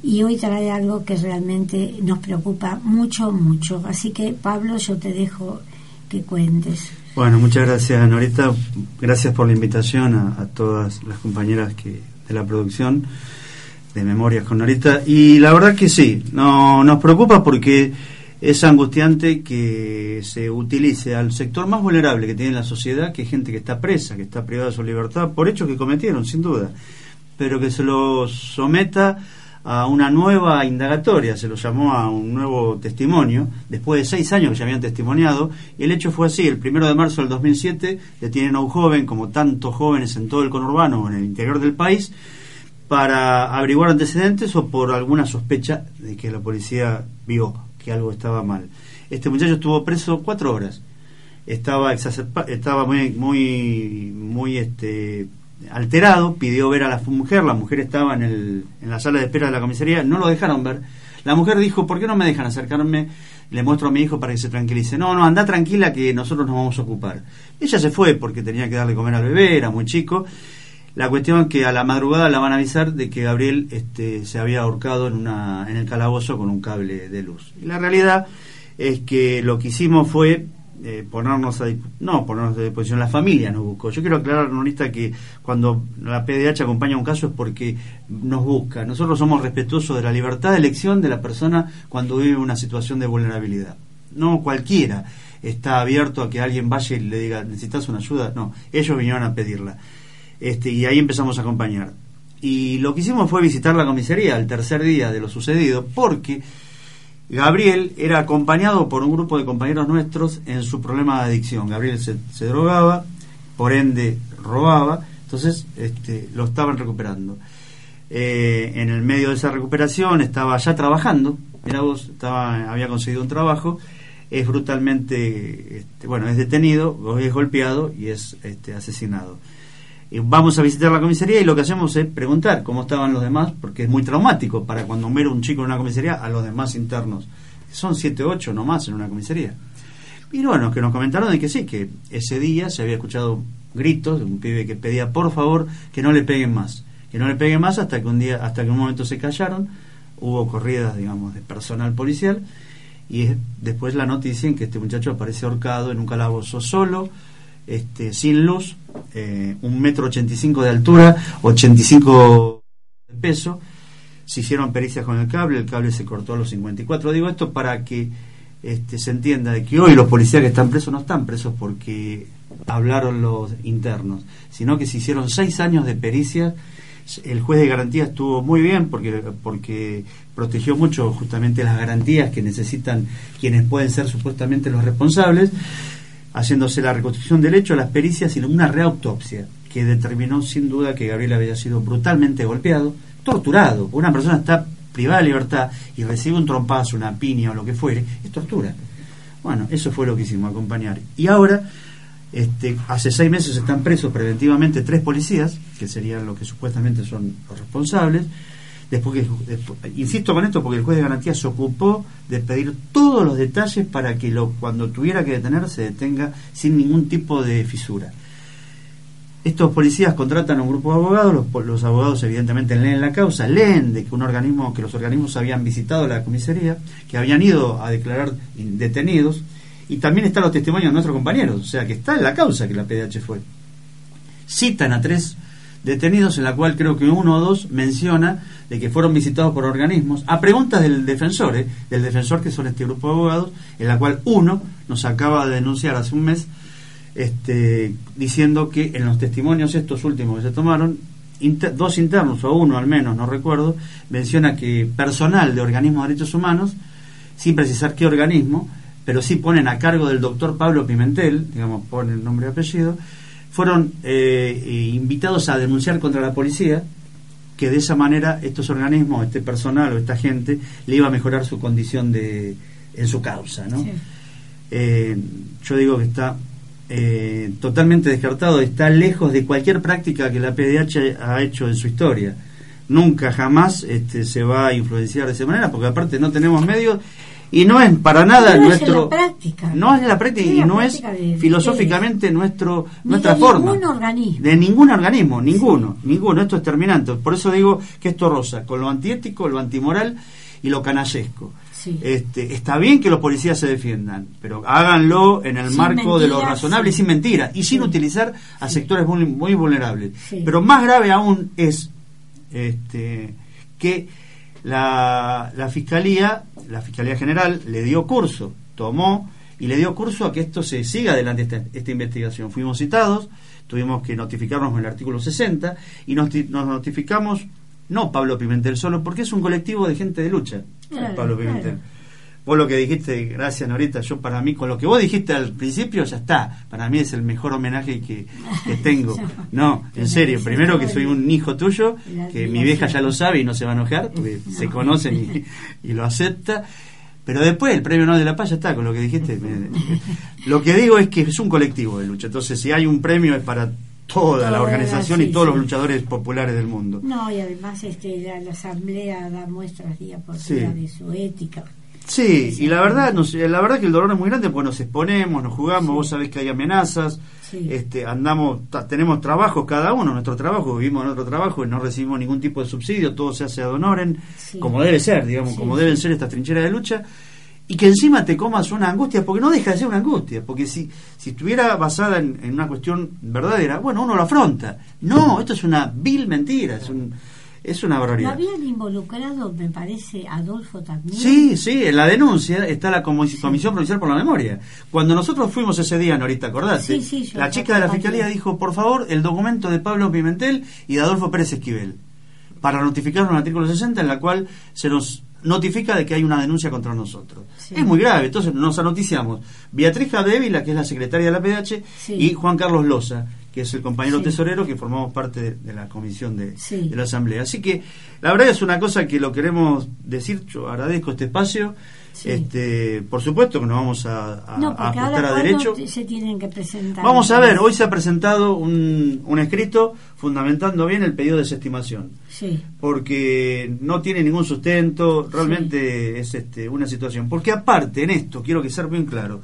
y hoy trae algo que realmente nos preocupa mucho, mucho. Así que, Pablo, yo te dejo que cuentes. Bueno, muchas gracias, Norita. Gracias por la invitación a, a todas las compañeras que de la producción. de Memorias con Norita. Y la verdad que sí, no, nos preocupa porque es angustiante que se utilice al sector más vulnerable que tiene la sociedad, que es gente que está presa, que está privada de su libertad, por hechos que cometieron, sin duda, pero que se lo someta a una nueva indagatoria, se lo llamó a un nuevo testimonio, después de seis años que ya habían testimoniado, y el hecho fue así, el primero de marzo del 2007 detienen a un joven, como tantos jóvenes en todo el conurbano en el interior del país, para averiguar antecedentes o por alguna sospecha de que la policía vio que algo estaba mal. Este muchacho estuvo preso cuatro horas, estaba estaba muy muy este alterado, pidió ver a la mujer, la mujer estaba en, el, en la sala de espera de la comisaría, no lo dejaron ver. La mujer dijo, ¿por qué no me dejan acercarme? Le muestro a mi hijo para que se tranquilice. No, no, anda tranquila que nosotros nos vamos a ocupar. Ella se fue porque tenía que darle comer al bebé, era muy chico. La cuestión es que a la madrugada la van a avisar de que Gabriel este, se había ahorcado en, una, en el calabozo con un cable de luz. Y la realidad es que lo que hicimos fue eh, ponernos a no ponernos a disposición. La familia nos buscó. Yo quiero aclarar Norista que cuando la PDH acompaña un caso es porque nos busca. Nosotros somos respetuosos de la libertad de elección de la persona cuando vive una situación de vulnerabilidad. No cualquiera está abierto a que alguien vaya y le diga necesitas una ayuda no ellos vinieron a pedirla este y ahí empezamos a acompañar y lo que hicimos fue visitar la comisaría al tercer día de lo sucedido porque Gabriel era acompañado por un grupo de compañeros nuestros en su problema de adicción. Gabriel se, se drogaba, por ende robaba, entonces este, lo estaban recuperando. Eh, en el medio de esa recuperación estaba ya trabajando, mira vos, estaba, había conseguido un trabajo, es brutalmente, este, bueno, es detenido, es golpeado y es este, asesinado. Y vamos a visitar la comisaría y lo que hacemos es preguntar cómo estaban los demás, porque es muy traumático para cuando muere un chico en una comisaría a los demás internos. Son 7, 8 nomás en una comisaría. Y bueno, que nos comentaron de que sí, que ese día se había escuchado gritos de un pibe que pedía por favor que no le peguen más, que no le peguen más hasta que un día, hasta que un momento se callaron, hubo corridas, digamos, de personal policial y es- después la noticia en que este muchacho aparece ahorcado en un calabozo solo, este, sin luz, eh, un metro ochenta y cinco de altura, 85 de peso. Se hicieron pericias con el cable, el cable se cortó a los 54. Digo esto para que este, se entienda de que hoy los policías que están presos no están presos porque hablaron los internos, sino que se hicieron seis años de pericias. El juez de garantía estuvo muy bien porque, porque protegió mucho justamente las garantías que necesitan quienes pueden ser supuestamente los responsables haciéndose la reconstrucción del hecho, las pericias y una reautopsia que determinó sin duda que Gabriel había sido brutalmente golpeado, torturado. Una persona está privada de libertad y recibe un trompazo, una piña o lo que fuere, es tortura. Bueno, eso fue lo que hicimos, acompañar. Y ahora, este, hace seis meses están presos preventivamente tres policías, que serían los que supuestamente son los responsables. Después que, insisto con esto porque el juez de garantía se ocupó de pedir todos los detalles para que cuando tuviera que detener se detenga sin ningún tipo de fisura. Estos policías contratan a un grupo de abogados, los, abogados evidentemente leen la causa, leen de que un organismo, que los organismos habían visitado la comisaría, que habían ido a declarar detenidos, y también están los testimonios de nuestros compañeros, o sea que está en la causa que la PDH fue. Citan a tres detenidos en la cual creo que uno o dos menciona de que fueron visitados por organismos a preguntas del defensor, ¿eh? del defensor que son este grupo de abogados, en la cual uno nos acaba de denunciar hace un mes este, diciendo que en los testimonios estos últimos que se tomaron, dos internos o uno al menos, no recuerdo, menciona que personal de organismos de derechos humanos, sin precisar qué organismo, pero sí ponen a cargo del doctor Pablo Pimentel, digamos, ponen el nombre y apellido, fueron eh, eh, invitados a denunciar contra la policía que de esa manera estos organismos, este personal o esta gente le iba a mejorar su condición de en su causa, ¿no? Eh, yo digo que está eh, totalmente descartado, está lejos de cualquier práctica que la PDH ha hecho en su historia. Nunca, jamás este, se va a influenciar de esa manera, porque aparte no tenemos medios y no es para nada No es nuestro. la práctica. No es la práctica Es y la no es práctica de- filosóficamente nuestro, Ni nuestra de forma. ningún organismo. De ningún organismo, ninguno, ninguno. Esto es terminante. Por eso digo que esto rosa con lo antiético, lo antimoral y lo canallesco. Sí. Este, está bien que los policías se defiendan, pero háganlo en el Sin marco de lo razonable y sin mentiras y sin utilizar a sectores muy, muy vulnerables. Pero más grave aún es este, que la, la Fiscalía, la Fiscalía General, le dio curso, tomó y le dio curso a que esto se siga adelante esta, esta investigación. Fuimos citados, tuvimos que notificarnos con el artículo 60 y nos, nos notificamos, no Pablo Pimentel solo, porque es un colectivo de gente de lucha, Claro, Pablo Pimentel. claro. Vos lo que dijiste, gracias Norita, yo para mí, con lo que vos dijiste al principio, ya está. Para mí es el mejor homenaje que, que tengo. [LAUGHS] No, en serio, primero que soy un hijo tuyo, que mi vieja ya lo sabe y no se va a enojar, porque [LAUGHS] se conocen y, y lo acepta. Pero después el premio Nobel de la Paz ya está, con lo que dijiste. lo que digo es que es un colectivo de lucha. Entonces, si hay un premio es para toda la organización sí, y todos sí. los luchadores populares del mundo. No, y además este, la, la asamblea da muestras día por Sí. día de su ética. Sí, y la verdad, nos- la verdad que el dolor es muy grande porque nos exponemos, nos jugamos, vos sabés que hay amenazas, Sí. este, andamos, ta- tenemos trabajos cada uno, nuestro trabajo, vivimos en otro trabajo y no recibimos ningún tipo de subsidio, todo se hace ad honoren, Sí. como debe ser, digamos, como deben ser estas trincheras de lucha, y que encima te comas una angustia, porque no deja de ser una angustia, porque si, si estuviera basada en, en una cuestión verdadera, bueno, uno lo afronta. No, esto es una vil mentira, es, un, es una Lo barbaridad. habían involucrado, me parece, Adolfo también. Sí, sí, en la denuncia está la Comi- Comisión Provincial por la Memoria. Cuando nosotros fuimos ese día, Norita, ¿acordaste? Sí, sí, yo la chica de la. Fiscalía dijo, por favor, el documento de Pablo Pimentel y de Adolfo Pérez Esquivel, para notificar un artículo 60 en la cual se nos notifica de que hay una denuncia contra nosotros. Sí. Es muy grave, entonces nos anoticiamos. Beatriz Jadevila, que es la secretaria de la PDH, Sí. y Juan Carlos Loza, que es el compañero Sí. tesorero que formamos parte de, de la comisión de, Sí. de la Asamblea. Así que la verdad es una cosa que lo queremos decir, yo agradezco este espacio. Sí. Este, por supuesto que nos vamos a, a- No, a ajustar a ¿cuándo derecho. se tienen que presentar. Vamos a ver, hoy se ha presentado un, un escrito fundamentando bien el pedido de desestimación, Sí, porque no tiene ningún sustento, realmente es este, una situación. Porque aparte, en esto, quiero que sea bien claro,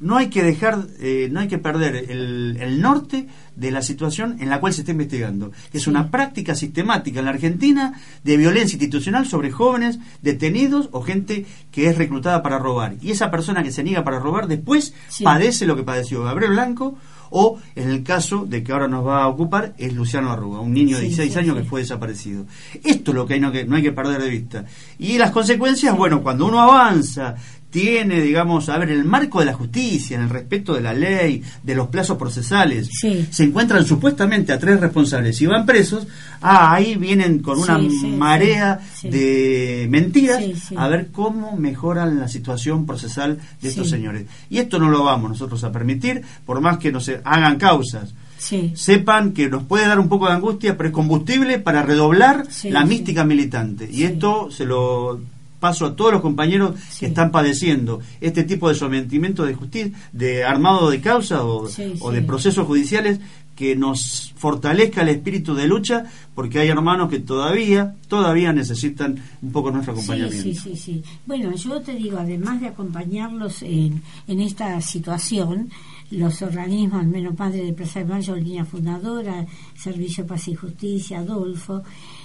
no hay que dejar, eh, no hay que perder el, el norte de la situación en la cual se está investigando, que es una práctica sistemática en la Argentina de violencia institucional sobre jóvenes detenidos o gente que es reclutada para robar. Y esa persona que se niega para robar después Sí. padece lo que padeció Gabriel Blanco o en el caso de que ahora nos va a ocupar es Luciano Arruga, un niño de Sí, 16 sí, años sí. que fue desaparecido. Esto es lo que hay, no, que no hay que perder de vista. Y las consecuencias, bueno, cuando uno avanza, tiene, digamos, a ver, el marco de la justicia, en el respeto de la ley, de los plazos procesales, Sí. se encuentran supuestamente a tres responsables y van presos, ah, ahí vienen con una Sí, sí, marea de mentiras a ver cómo mejoran la situación procesal de estos señores. Y esto no lo vamos nosotros a permitir, por más que no se hagan causas. sí. Sepan que nos puede dar un poco de angustia, pero es combustible para redoblar Sí, la sí. mística militante. Y esto se lo paso a todos los compañeros Sí. que están padeciendo este tipo de sometimiento de justicia, de armado de causa o, Sí, o sí. de procesos judiciales que nos fortalezca el espíritu de lucha, porque hay hermanos que todavía, todavía necesitan un poco nuestro Sí, acompañamiento. sí, sí, sí. Bueno, yo te digo, además de acompañarlos en, en esta situación, los organismos, al menos Padre de Plaza de Mayo, línea fundadora, Servicio Paz y Justicia, Adolfo,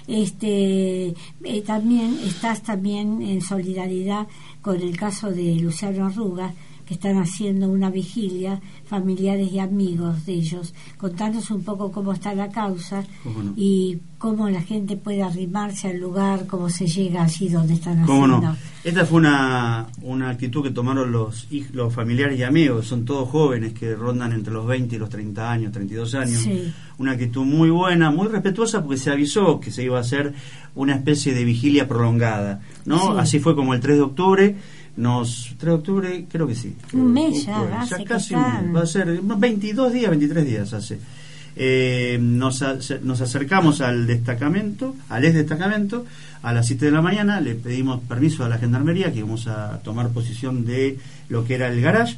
este, eh, también estás también en solidaridad con el caso de Luciano Arruga, que están haciendo una vigilia, familiares y amigos de ellos, contándonos un poco cómo está la causa y cómo la gente puede arrimarse al lugar, cómo se llega allí donde están ¿Cómo haciendo. no? Esta fue una, una actitud que tomaron los, los familiares y amigos, son todos jóvenes que rondan entre los 20 y los 30 años, 32 años. Sí. Una actitud muy buena, muy respetuosa porque se avisó que se iba a hacer una especie de vigilia prolongada, ¿no? Sí. Así fue como el 3 de octubre. Nos, 3 de octubre, creo que sí. Un mes ya, Octubre, hace que casi un mes, están. va a ser unos 22 días, 23 días hace. Eh, nos, nos acercamos al destacamento, al ex destacamento, a las 7 de la mañana, le pedimos permiso a la gendarmería que íbamos a tomar posición de lo que era el garage.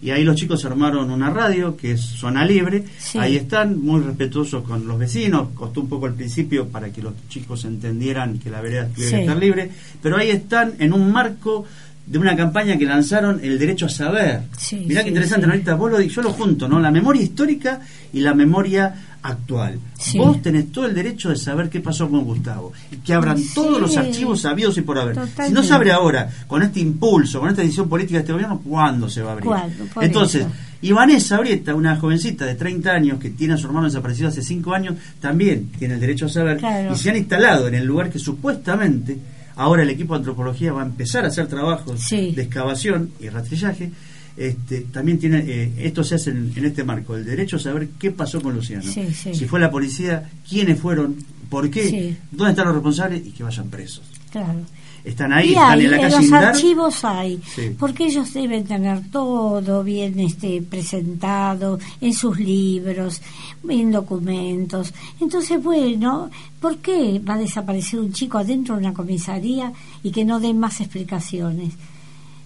Y ahí los chicos armaron una radio que es zona libre. Sí. Ahí están, muy respetuosos con los vecinos. Costó un poco al principio para que los chicos entendieran que la vereda tuviera Sí. que estar libre. Pero ahí están en un marco de una campaña que lanzaron el derecho a saber. Sí, Mirá sí, qué interesante, sí. Norita, vos lo, yo lo junto, ¿no? La memoria histórica y la memoria actual. Vos tenés todo el derecho de saber qué pasó con Gustavo y que abran todos los archivos sabidos y por haber. Si no se abre ahora, con este impulso, con esta decisión política de este gobierno, ¿cuándo se va a abrir? Entonces, eso. Y Vanessa Brieta, una jovencita de 30 años que tiene a su hermano desaparecido hace 5 años, también tiene el derecho a saber. Claro. Y se han instalado en el lugar que supuestamente ahora el equipo de antropología va a empezar a hacer trabajos Sí. de excavación y rastrillaje. Este, también tiene, eh, esto se hace en, en este marco, el derecho a saber qué pasó con Luciano. Sí, sí. Si fue la policía, quiénes fueron, por qué, dónde están los responsables y que vayan presos. Claro. Están ahí, y están hay, en la en calle los Indar. archivos hay, Sí. porque ellos deben tener todo bien este presentado en sus libros, en documentos. Entonces, bueno, ¿por qué va a desaparecer un chico adentro de una comisaría y que no den más explicaciones?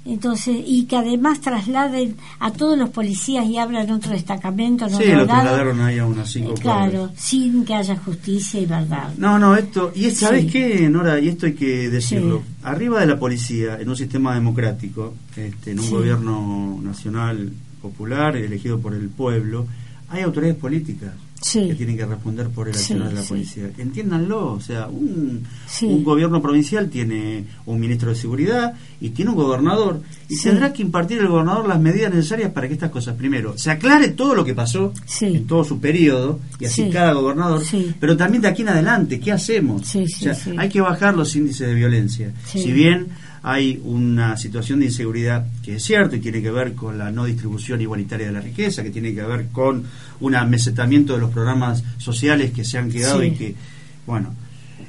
Entonces, y que además trasladen a todos los policías y abran otro destacamento en Sí, lo trasladaron ahí a unas cinco Claro, cuadras. sin que haya justicia y verdad. No, no, esto, y es- ¿sabes Sí. qué, Nora? Y esto hay que decirlo. Sí. Arriba de la policía, en un sistema democrático, este, en un Sí. gobierno nacional popular, elegido por el pueblo, hay autoridades políticas Sí. que tienen que responder por el Sí, accionar de la sí. policía. Entiéndanlo, o sea, un, gobierno provincial tiene un ministro de seguridad y tiene un gobernador, y tendrá que impartir el gobernador las medidas necesarias para que estas cosas, primero, se aclare todo lo que pasó en todo su periodo, y así Sí. cada gobernador, pero también de aquí en adelante, ¿qué hacemos? O sea. Hay que bajar los índices de violencia. Si bien hay una situación de inseguridad que es cierto y tiene que ver con la no distribución igualitaria de la riqueza, que tiene que ver con un amesetamiento de los programas sociales que se han quedado Sí. y que, bueno,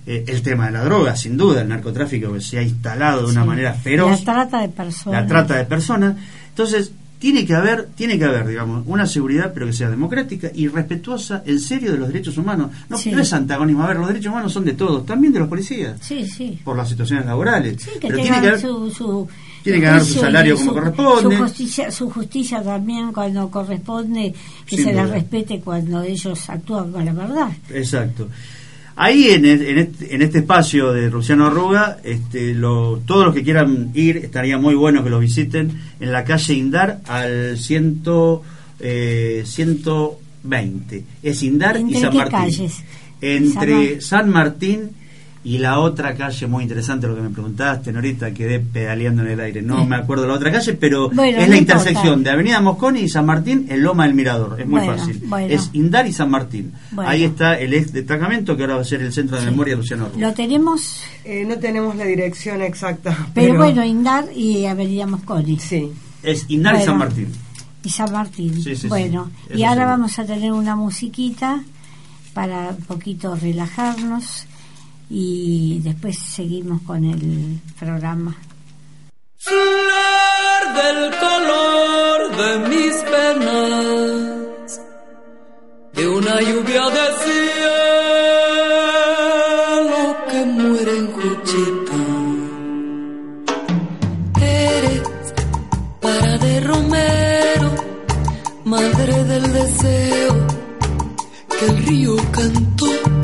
eh, el tema de la droga, sin duda, el narcotráfico que se ha instalado de una Sí. manera feroz La trata de personas. la trata de personas. Entonces, tiene que haber, tiene que haber, digamos, una seguridad, pero que sea democrática y respetuosa, en serio, de los derechos humanos. No, Sí. no es antagonismo. A ver, los derechos humanos son de todos, también de los policías, Sí, sí. por las situaciones laborales. Sí, que pero tiene que haber, su, su tiene que ganar su salario como su- corresponde. Su justicia, su justicia también cuando corresponde, que Sin se la respete cuando ellos actúan con la verdad. Exacto. Ahí en, en este, en este espacio de Luciano Arruga, este, lo, todos los que quieran ir, estaría muy bueno que los visiten en la calle Indar al ciento, eh, 120. Es Indar y ¿Entre San qué Martín. calles? Entre San Martín y la otra calle, muy interesante lo que me preguntaste, Norita, quedé pedaleando en el aire. No Sí. me acuerdo la otra calle, pero Bueno, es la importa. intersección de Avenida Mosconi y San Martín en Loma del Mirador. Es muy Bueno, fácil. bueno. Es Indar y San Martín. Bueno. Ahí está el ex destacamento que ahora va a ser el centro de memoria Luciano. Lo tenemos, Eh, no tenemos la dirección exacta. pero, bueno, Indar y Avenida Mosconi. Sí. Es Indar y. San Martín. Y San Martín. Sí, sí, bueno, sí. Y ahora seguro. vamos a tener una musiquita para un poquito relajarnos y después seguimos con el programa. Flor del color de mis penas, de una lluvia de cielo que muere en Juchita. Eres para de Romero, madre del deseo que el río cantó.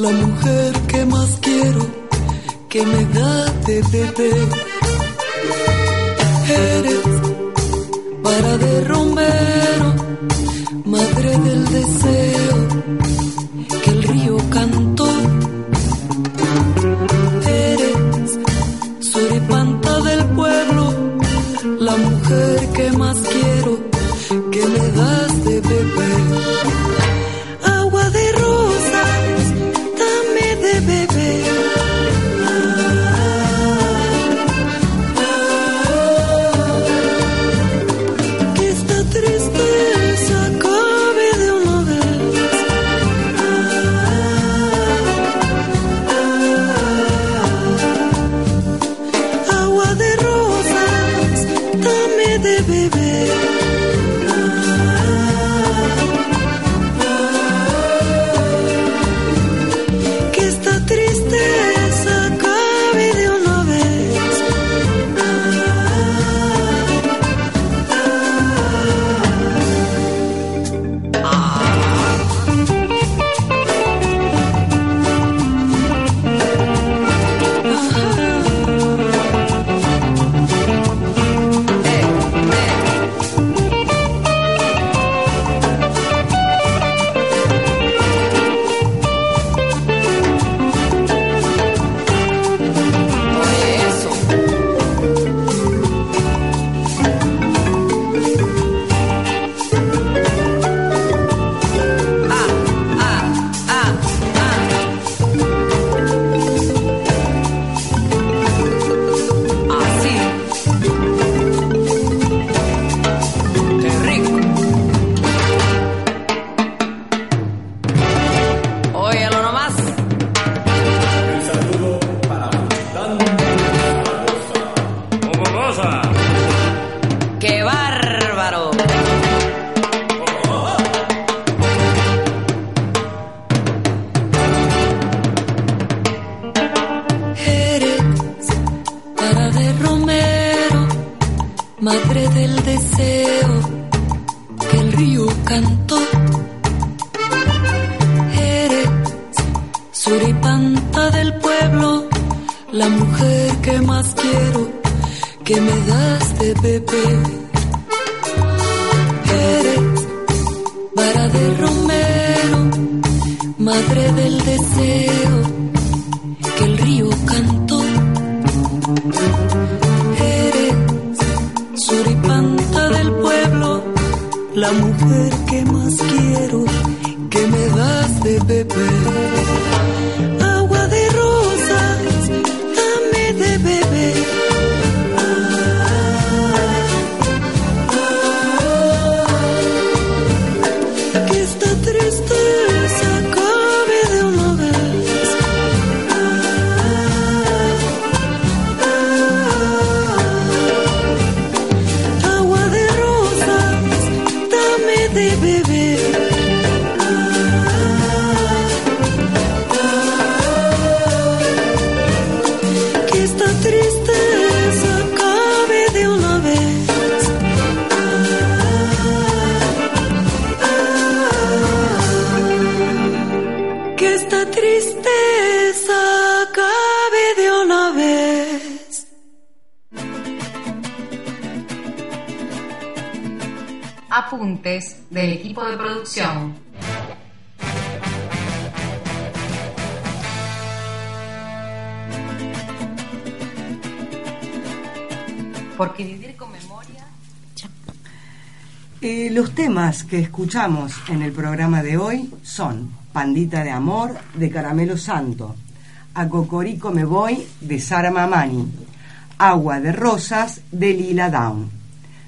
La mujer que más quiero, que me da de beber. Eres para de Romero, madre del deseo, que el río cantó. Eres suripanta del pueblo, la mujer que más quiero, la mujer que más quiero, que me das de beber. Apuntes del equipo de producción. Porque vivir con memoria Eh, los temas que escuchamos en el programa de hoy son Pandita de Amor de Caramelo Santo, A Cocorico Me Voy de Sara Mamani, Agua de Rosas de Lila Down.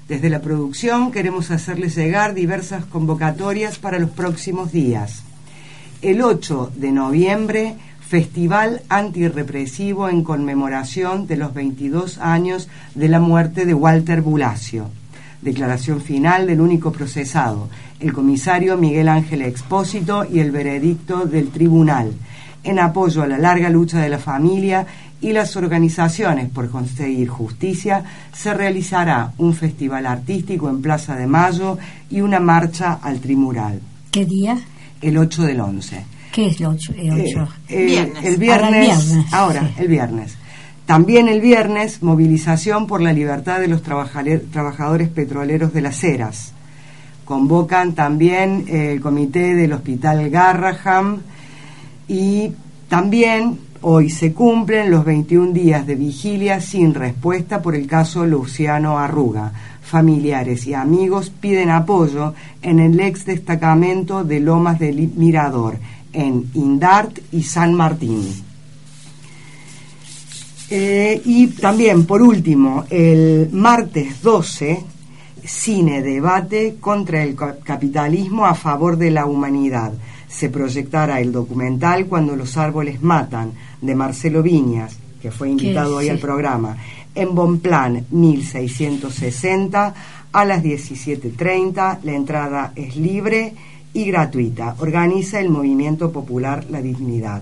Desde la producción queremos hacerles llegar diversas convocatorias para los próximos días. El 8 de noviembre, Festival Antirrepresivo en conmemoración de los 22 años de la muerte de Walter Bulacio. Declaración final del único procesado, el comisario Miguel Ángel Expósito y el veredicto del tribunal, en apoyo a la larga lucha de la familia y las organizaciones por conseguir justicia, se realizará un festival artístico en Plaza de Mayo y una marcha al tribunal. ¿Qué día? El 8 del 11. ¿Qué es el 8? El, ocho? Eh, El viernes. Ahora el viernes. Ahora, el viernes. También el viernes, movilización por la libertad de los trabajadores petroleros de las Heras. Convocan también eh, el comité del Hospital Garraham y también hoy se cumplen los 21 días de vigilia sin respuesta por el caso Luciano Arruga. Familiares y amigos piden apoyo en el ex destacamento de Lomas del Mirador, en Indart y San Martín. Eh, y también, por último, el martes 12, cine debate contra el ca- capitalismo a favor de la humanidad. Se proyectará el documental Cuando los árboles matan, de Marcelo Viñas, que fue invitado hoy sí. al programa, en Bonplan 1660 a las 17.30. La entrada es libre y gratuita. Organiza el Movimiento Popular La Dignidad.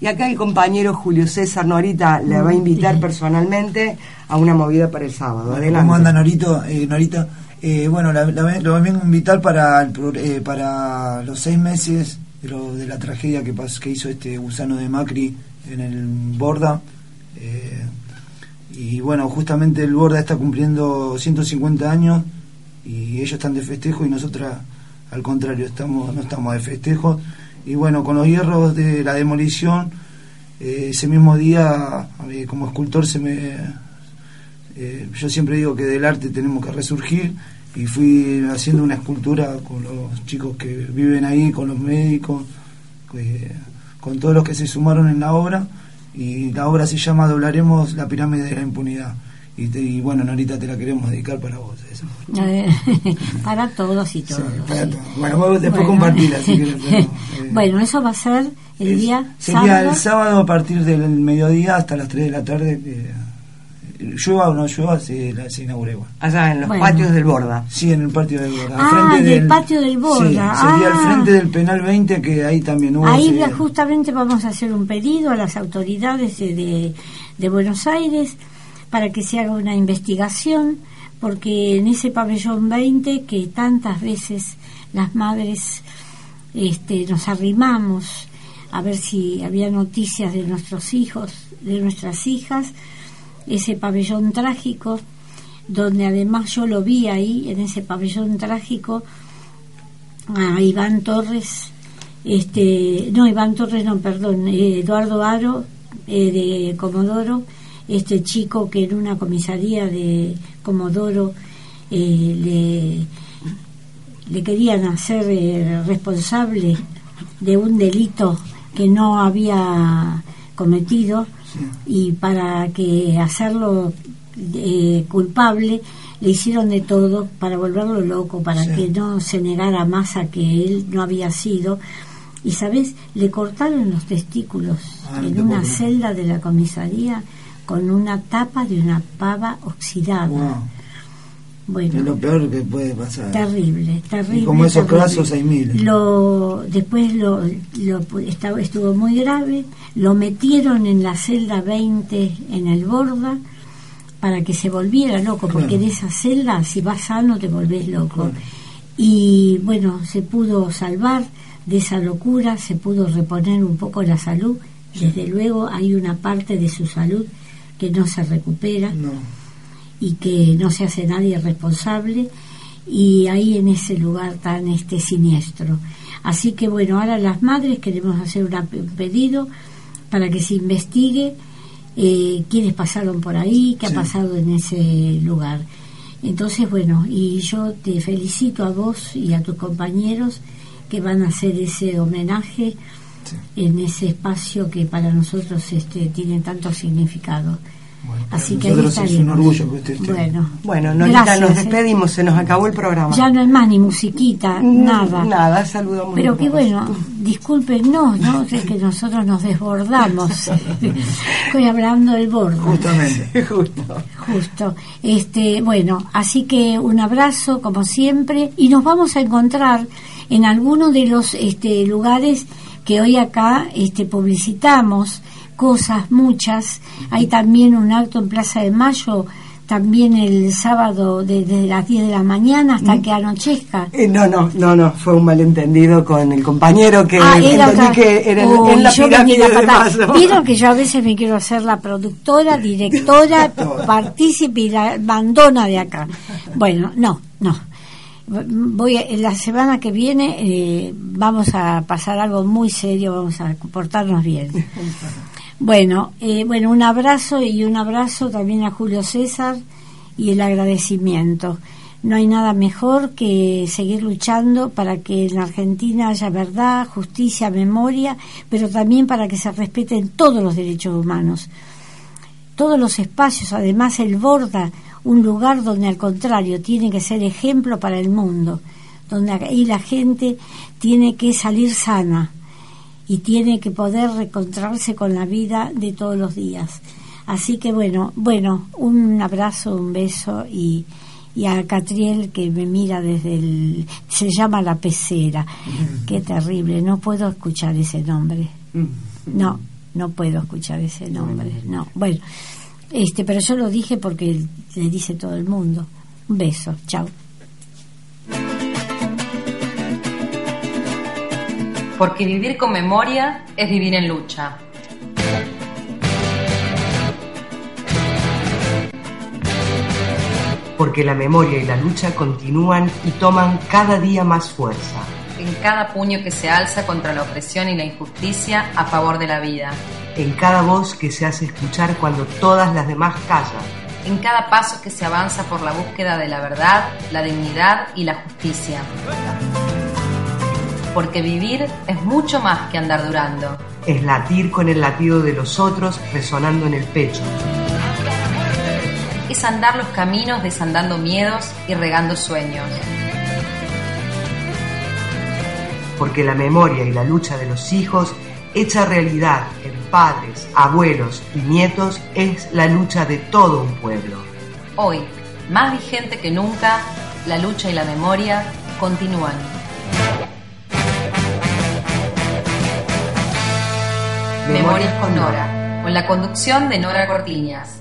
Y acá el compañero Julio César Norita le va a invitar personalmente a una movida para el sábado. Adelante. ¿Cómo anda Norito? Eh, Norita? Eh, bueno, la, la- lo vengo a invitar para, el pro- eh, para los seis meses de, lo- de la tragedia que, pas- que hizo este gusano de Macri en el Borda. Eh, y bueno, justamente el Borda está cumpliendo 150 años y ellos están de festejo y nosotras al contrario estamos no estamos de festejo y bueno con los hierros de la demolición eh, ese mismo día mí como escultor se me eh, yo siempre digo que del arte tenemos que resurgir y fui haciendo una escultura con los chicos que viven ahí, con los médicos, eh, con todos los que se sumaron en la obra y la obra se llama Doblaremos la pirámide de la impunidad. Y, te- y bueno, Norita, te la queremos dedicar para vos. Eso. Eh, [LAUGHS] para todos y todos. para sí. todos. Bueno, vos después Bueno. compartila, si querés, [LAUGHS] pero, eh, bueno, eso va a ser el día Sería sábado. el sábado a partir del mediodía hasta las 3 de la tarde. que llueva o no llueva, se, la- se inaugura igual. Allá en los Bueno. patios del Borda. Sí, en el patio del Borda. al Ah, frente del patio del Borda. Sí, sería Ah. al frente del penal 20, que ahí también hubo. Ahí ese- ya justamente vamos a hacer un pedido a las autoridades de, de- de Buenos Aires para que se haga una investigación, porque en ese pabellón 20 que tantas veces las madres este, nos arrimamos a ver si había noticias de nuestros hijos, de nuestras hijas, ese pabellón trágico, donde además yo lo vi ahí, en ese pabellón trágico, a Iván Torres, este, no, Iván Torres, no, perdón, eh, Eduardo Aro, eh, de Comodoro, este chico que en una comisaría de Comodoro eh, le, le querían hacer responsable de un delito que no había cometido y para que hacerlo eh, culpable le hicieron de todo para volverlo loco, para Sí. que no se negara más a que él no había sido. Y sabes, le cortaron los testículos Ah, en una celda de la comisaría con una tapa de una pava oxidada. Wow, Bueno, es lo peor que puede pasar. Terrible, terrible. Y como esos terrible. casos hay miles. Lo, después lo, lo estaba, estuvo muy grave, lo metieron en la celda 20 en el Borda para que se volviera loco, porque en Claro. esa celda si vas sano te volvés loco. Claro. Y bueno, se pudo salvar de esa locura, se pudo reponer un poco la salud. Desde luego hay una parte de su salud que no se recupera No. Y que no se hace nadie responsable y ahí en ese lugar tan este siniestro. Así que bueno, ahora las madres queremos hacer una- un pedido para que se investigue eh, quiénes pasaron por ahí, qué Sí. ha pasado en ese lugar. Entonces, bueno, y yo te felicito a vos y a tus compañeros que van a hacer ese homenaje en ese espacio que para nosotros este, tiene tanto significado. Así que ahí es un orgullo que usted esté. Bueno, Bueno, Norita, nos ¿eh? despedimos, se nos acabó el programa. ya no hay más ni musiquita, nada. Nada, saludamos. Pero todos. bueno, discúlpenos, ¿no? [LAUGHS] Es que nosotros nos desbordamos. Estoy hablando del borde. Justamente. Justo. Justo. Este, bueno, así que un abrazo como siempre y nos vamos a encontrar en alguno de los este, lugares que hoy acá este, publicitamos cosas muchas. Hay también un acto en Plaza de Mayo, también el sábado de- desde las 10 de la mañana hasta que anochezca. Eh, no, no, no, no, fue un malentendido con el compañero que Ah, era entendí otra- que era Uy, en la pirámide de. Mayo. Vieron que yo a veces me quiero hacer la productora, [LAUGHS] directora, partícipe y la mandona de acá. Bueno, no, no. Voy a- la semana que viene eh, vamos a pasar algo muy serio, vamos a comportarnos bien. [LAUGHS] Bueno, eh, bueno, un abrazo y un abrazo también a Julio César y el agradecimiento. No hay nada mejor que seguir luchando para que en Argentina haya verdad, justicia, memoria, pero también para que se respeten todos los derechos humanos. Todos los espacios, además el Borda, un lugar donde al contrario tiene que ser ejemplo para el mundo, donde ahí la gente tiene que salir sana y tiene que poder reencontrarse con la vida de todos los días. Así que bueno, bueno, un abrazo, un beso y, y a Catriel que me mira desde el... se llama La Pecera. [LAUGHS] Qué terrible, no puedo escuchar ese nombre. No, no puedo escuchar ese nombre, no. Bueno, este, pero yo lo dije porque le dice todo el mundo. Un beso, chao. Porque vivir con memoria es vivir en lucha. Porque la memoria y la lucha continúan y toman cada día más fuerza. En cada puño que se alza contra la opresión y la injusticia a favor de la vida. En cada voz que se hace escuchar cuando todas las demás callan. En cada paso que se avanza por la búsqueda de la verdad, la dignidad y la justicia. Porque vivir es mucho más que andar durando. Es latir con el latido de los otros resonando en el pecho. Es andar los caminos desandando miedos y regando sueños. Porque la memoria y la lucha de los hijos, hecha realidad en padres, abuelos y nietos es la lucha de todo un pueblo. Hoy, más vigente que nunca, la lucha y la memoria continúan. Memorias con Nora, con la conducción de Nora Cortiñas.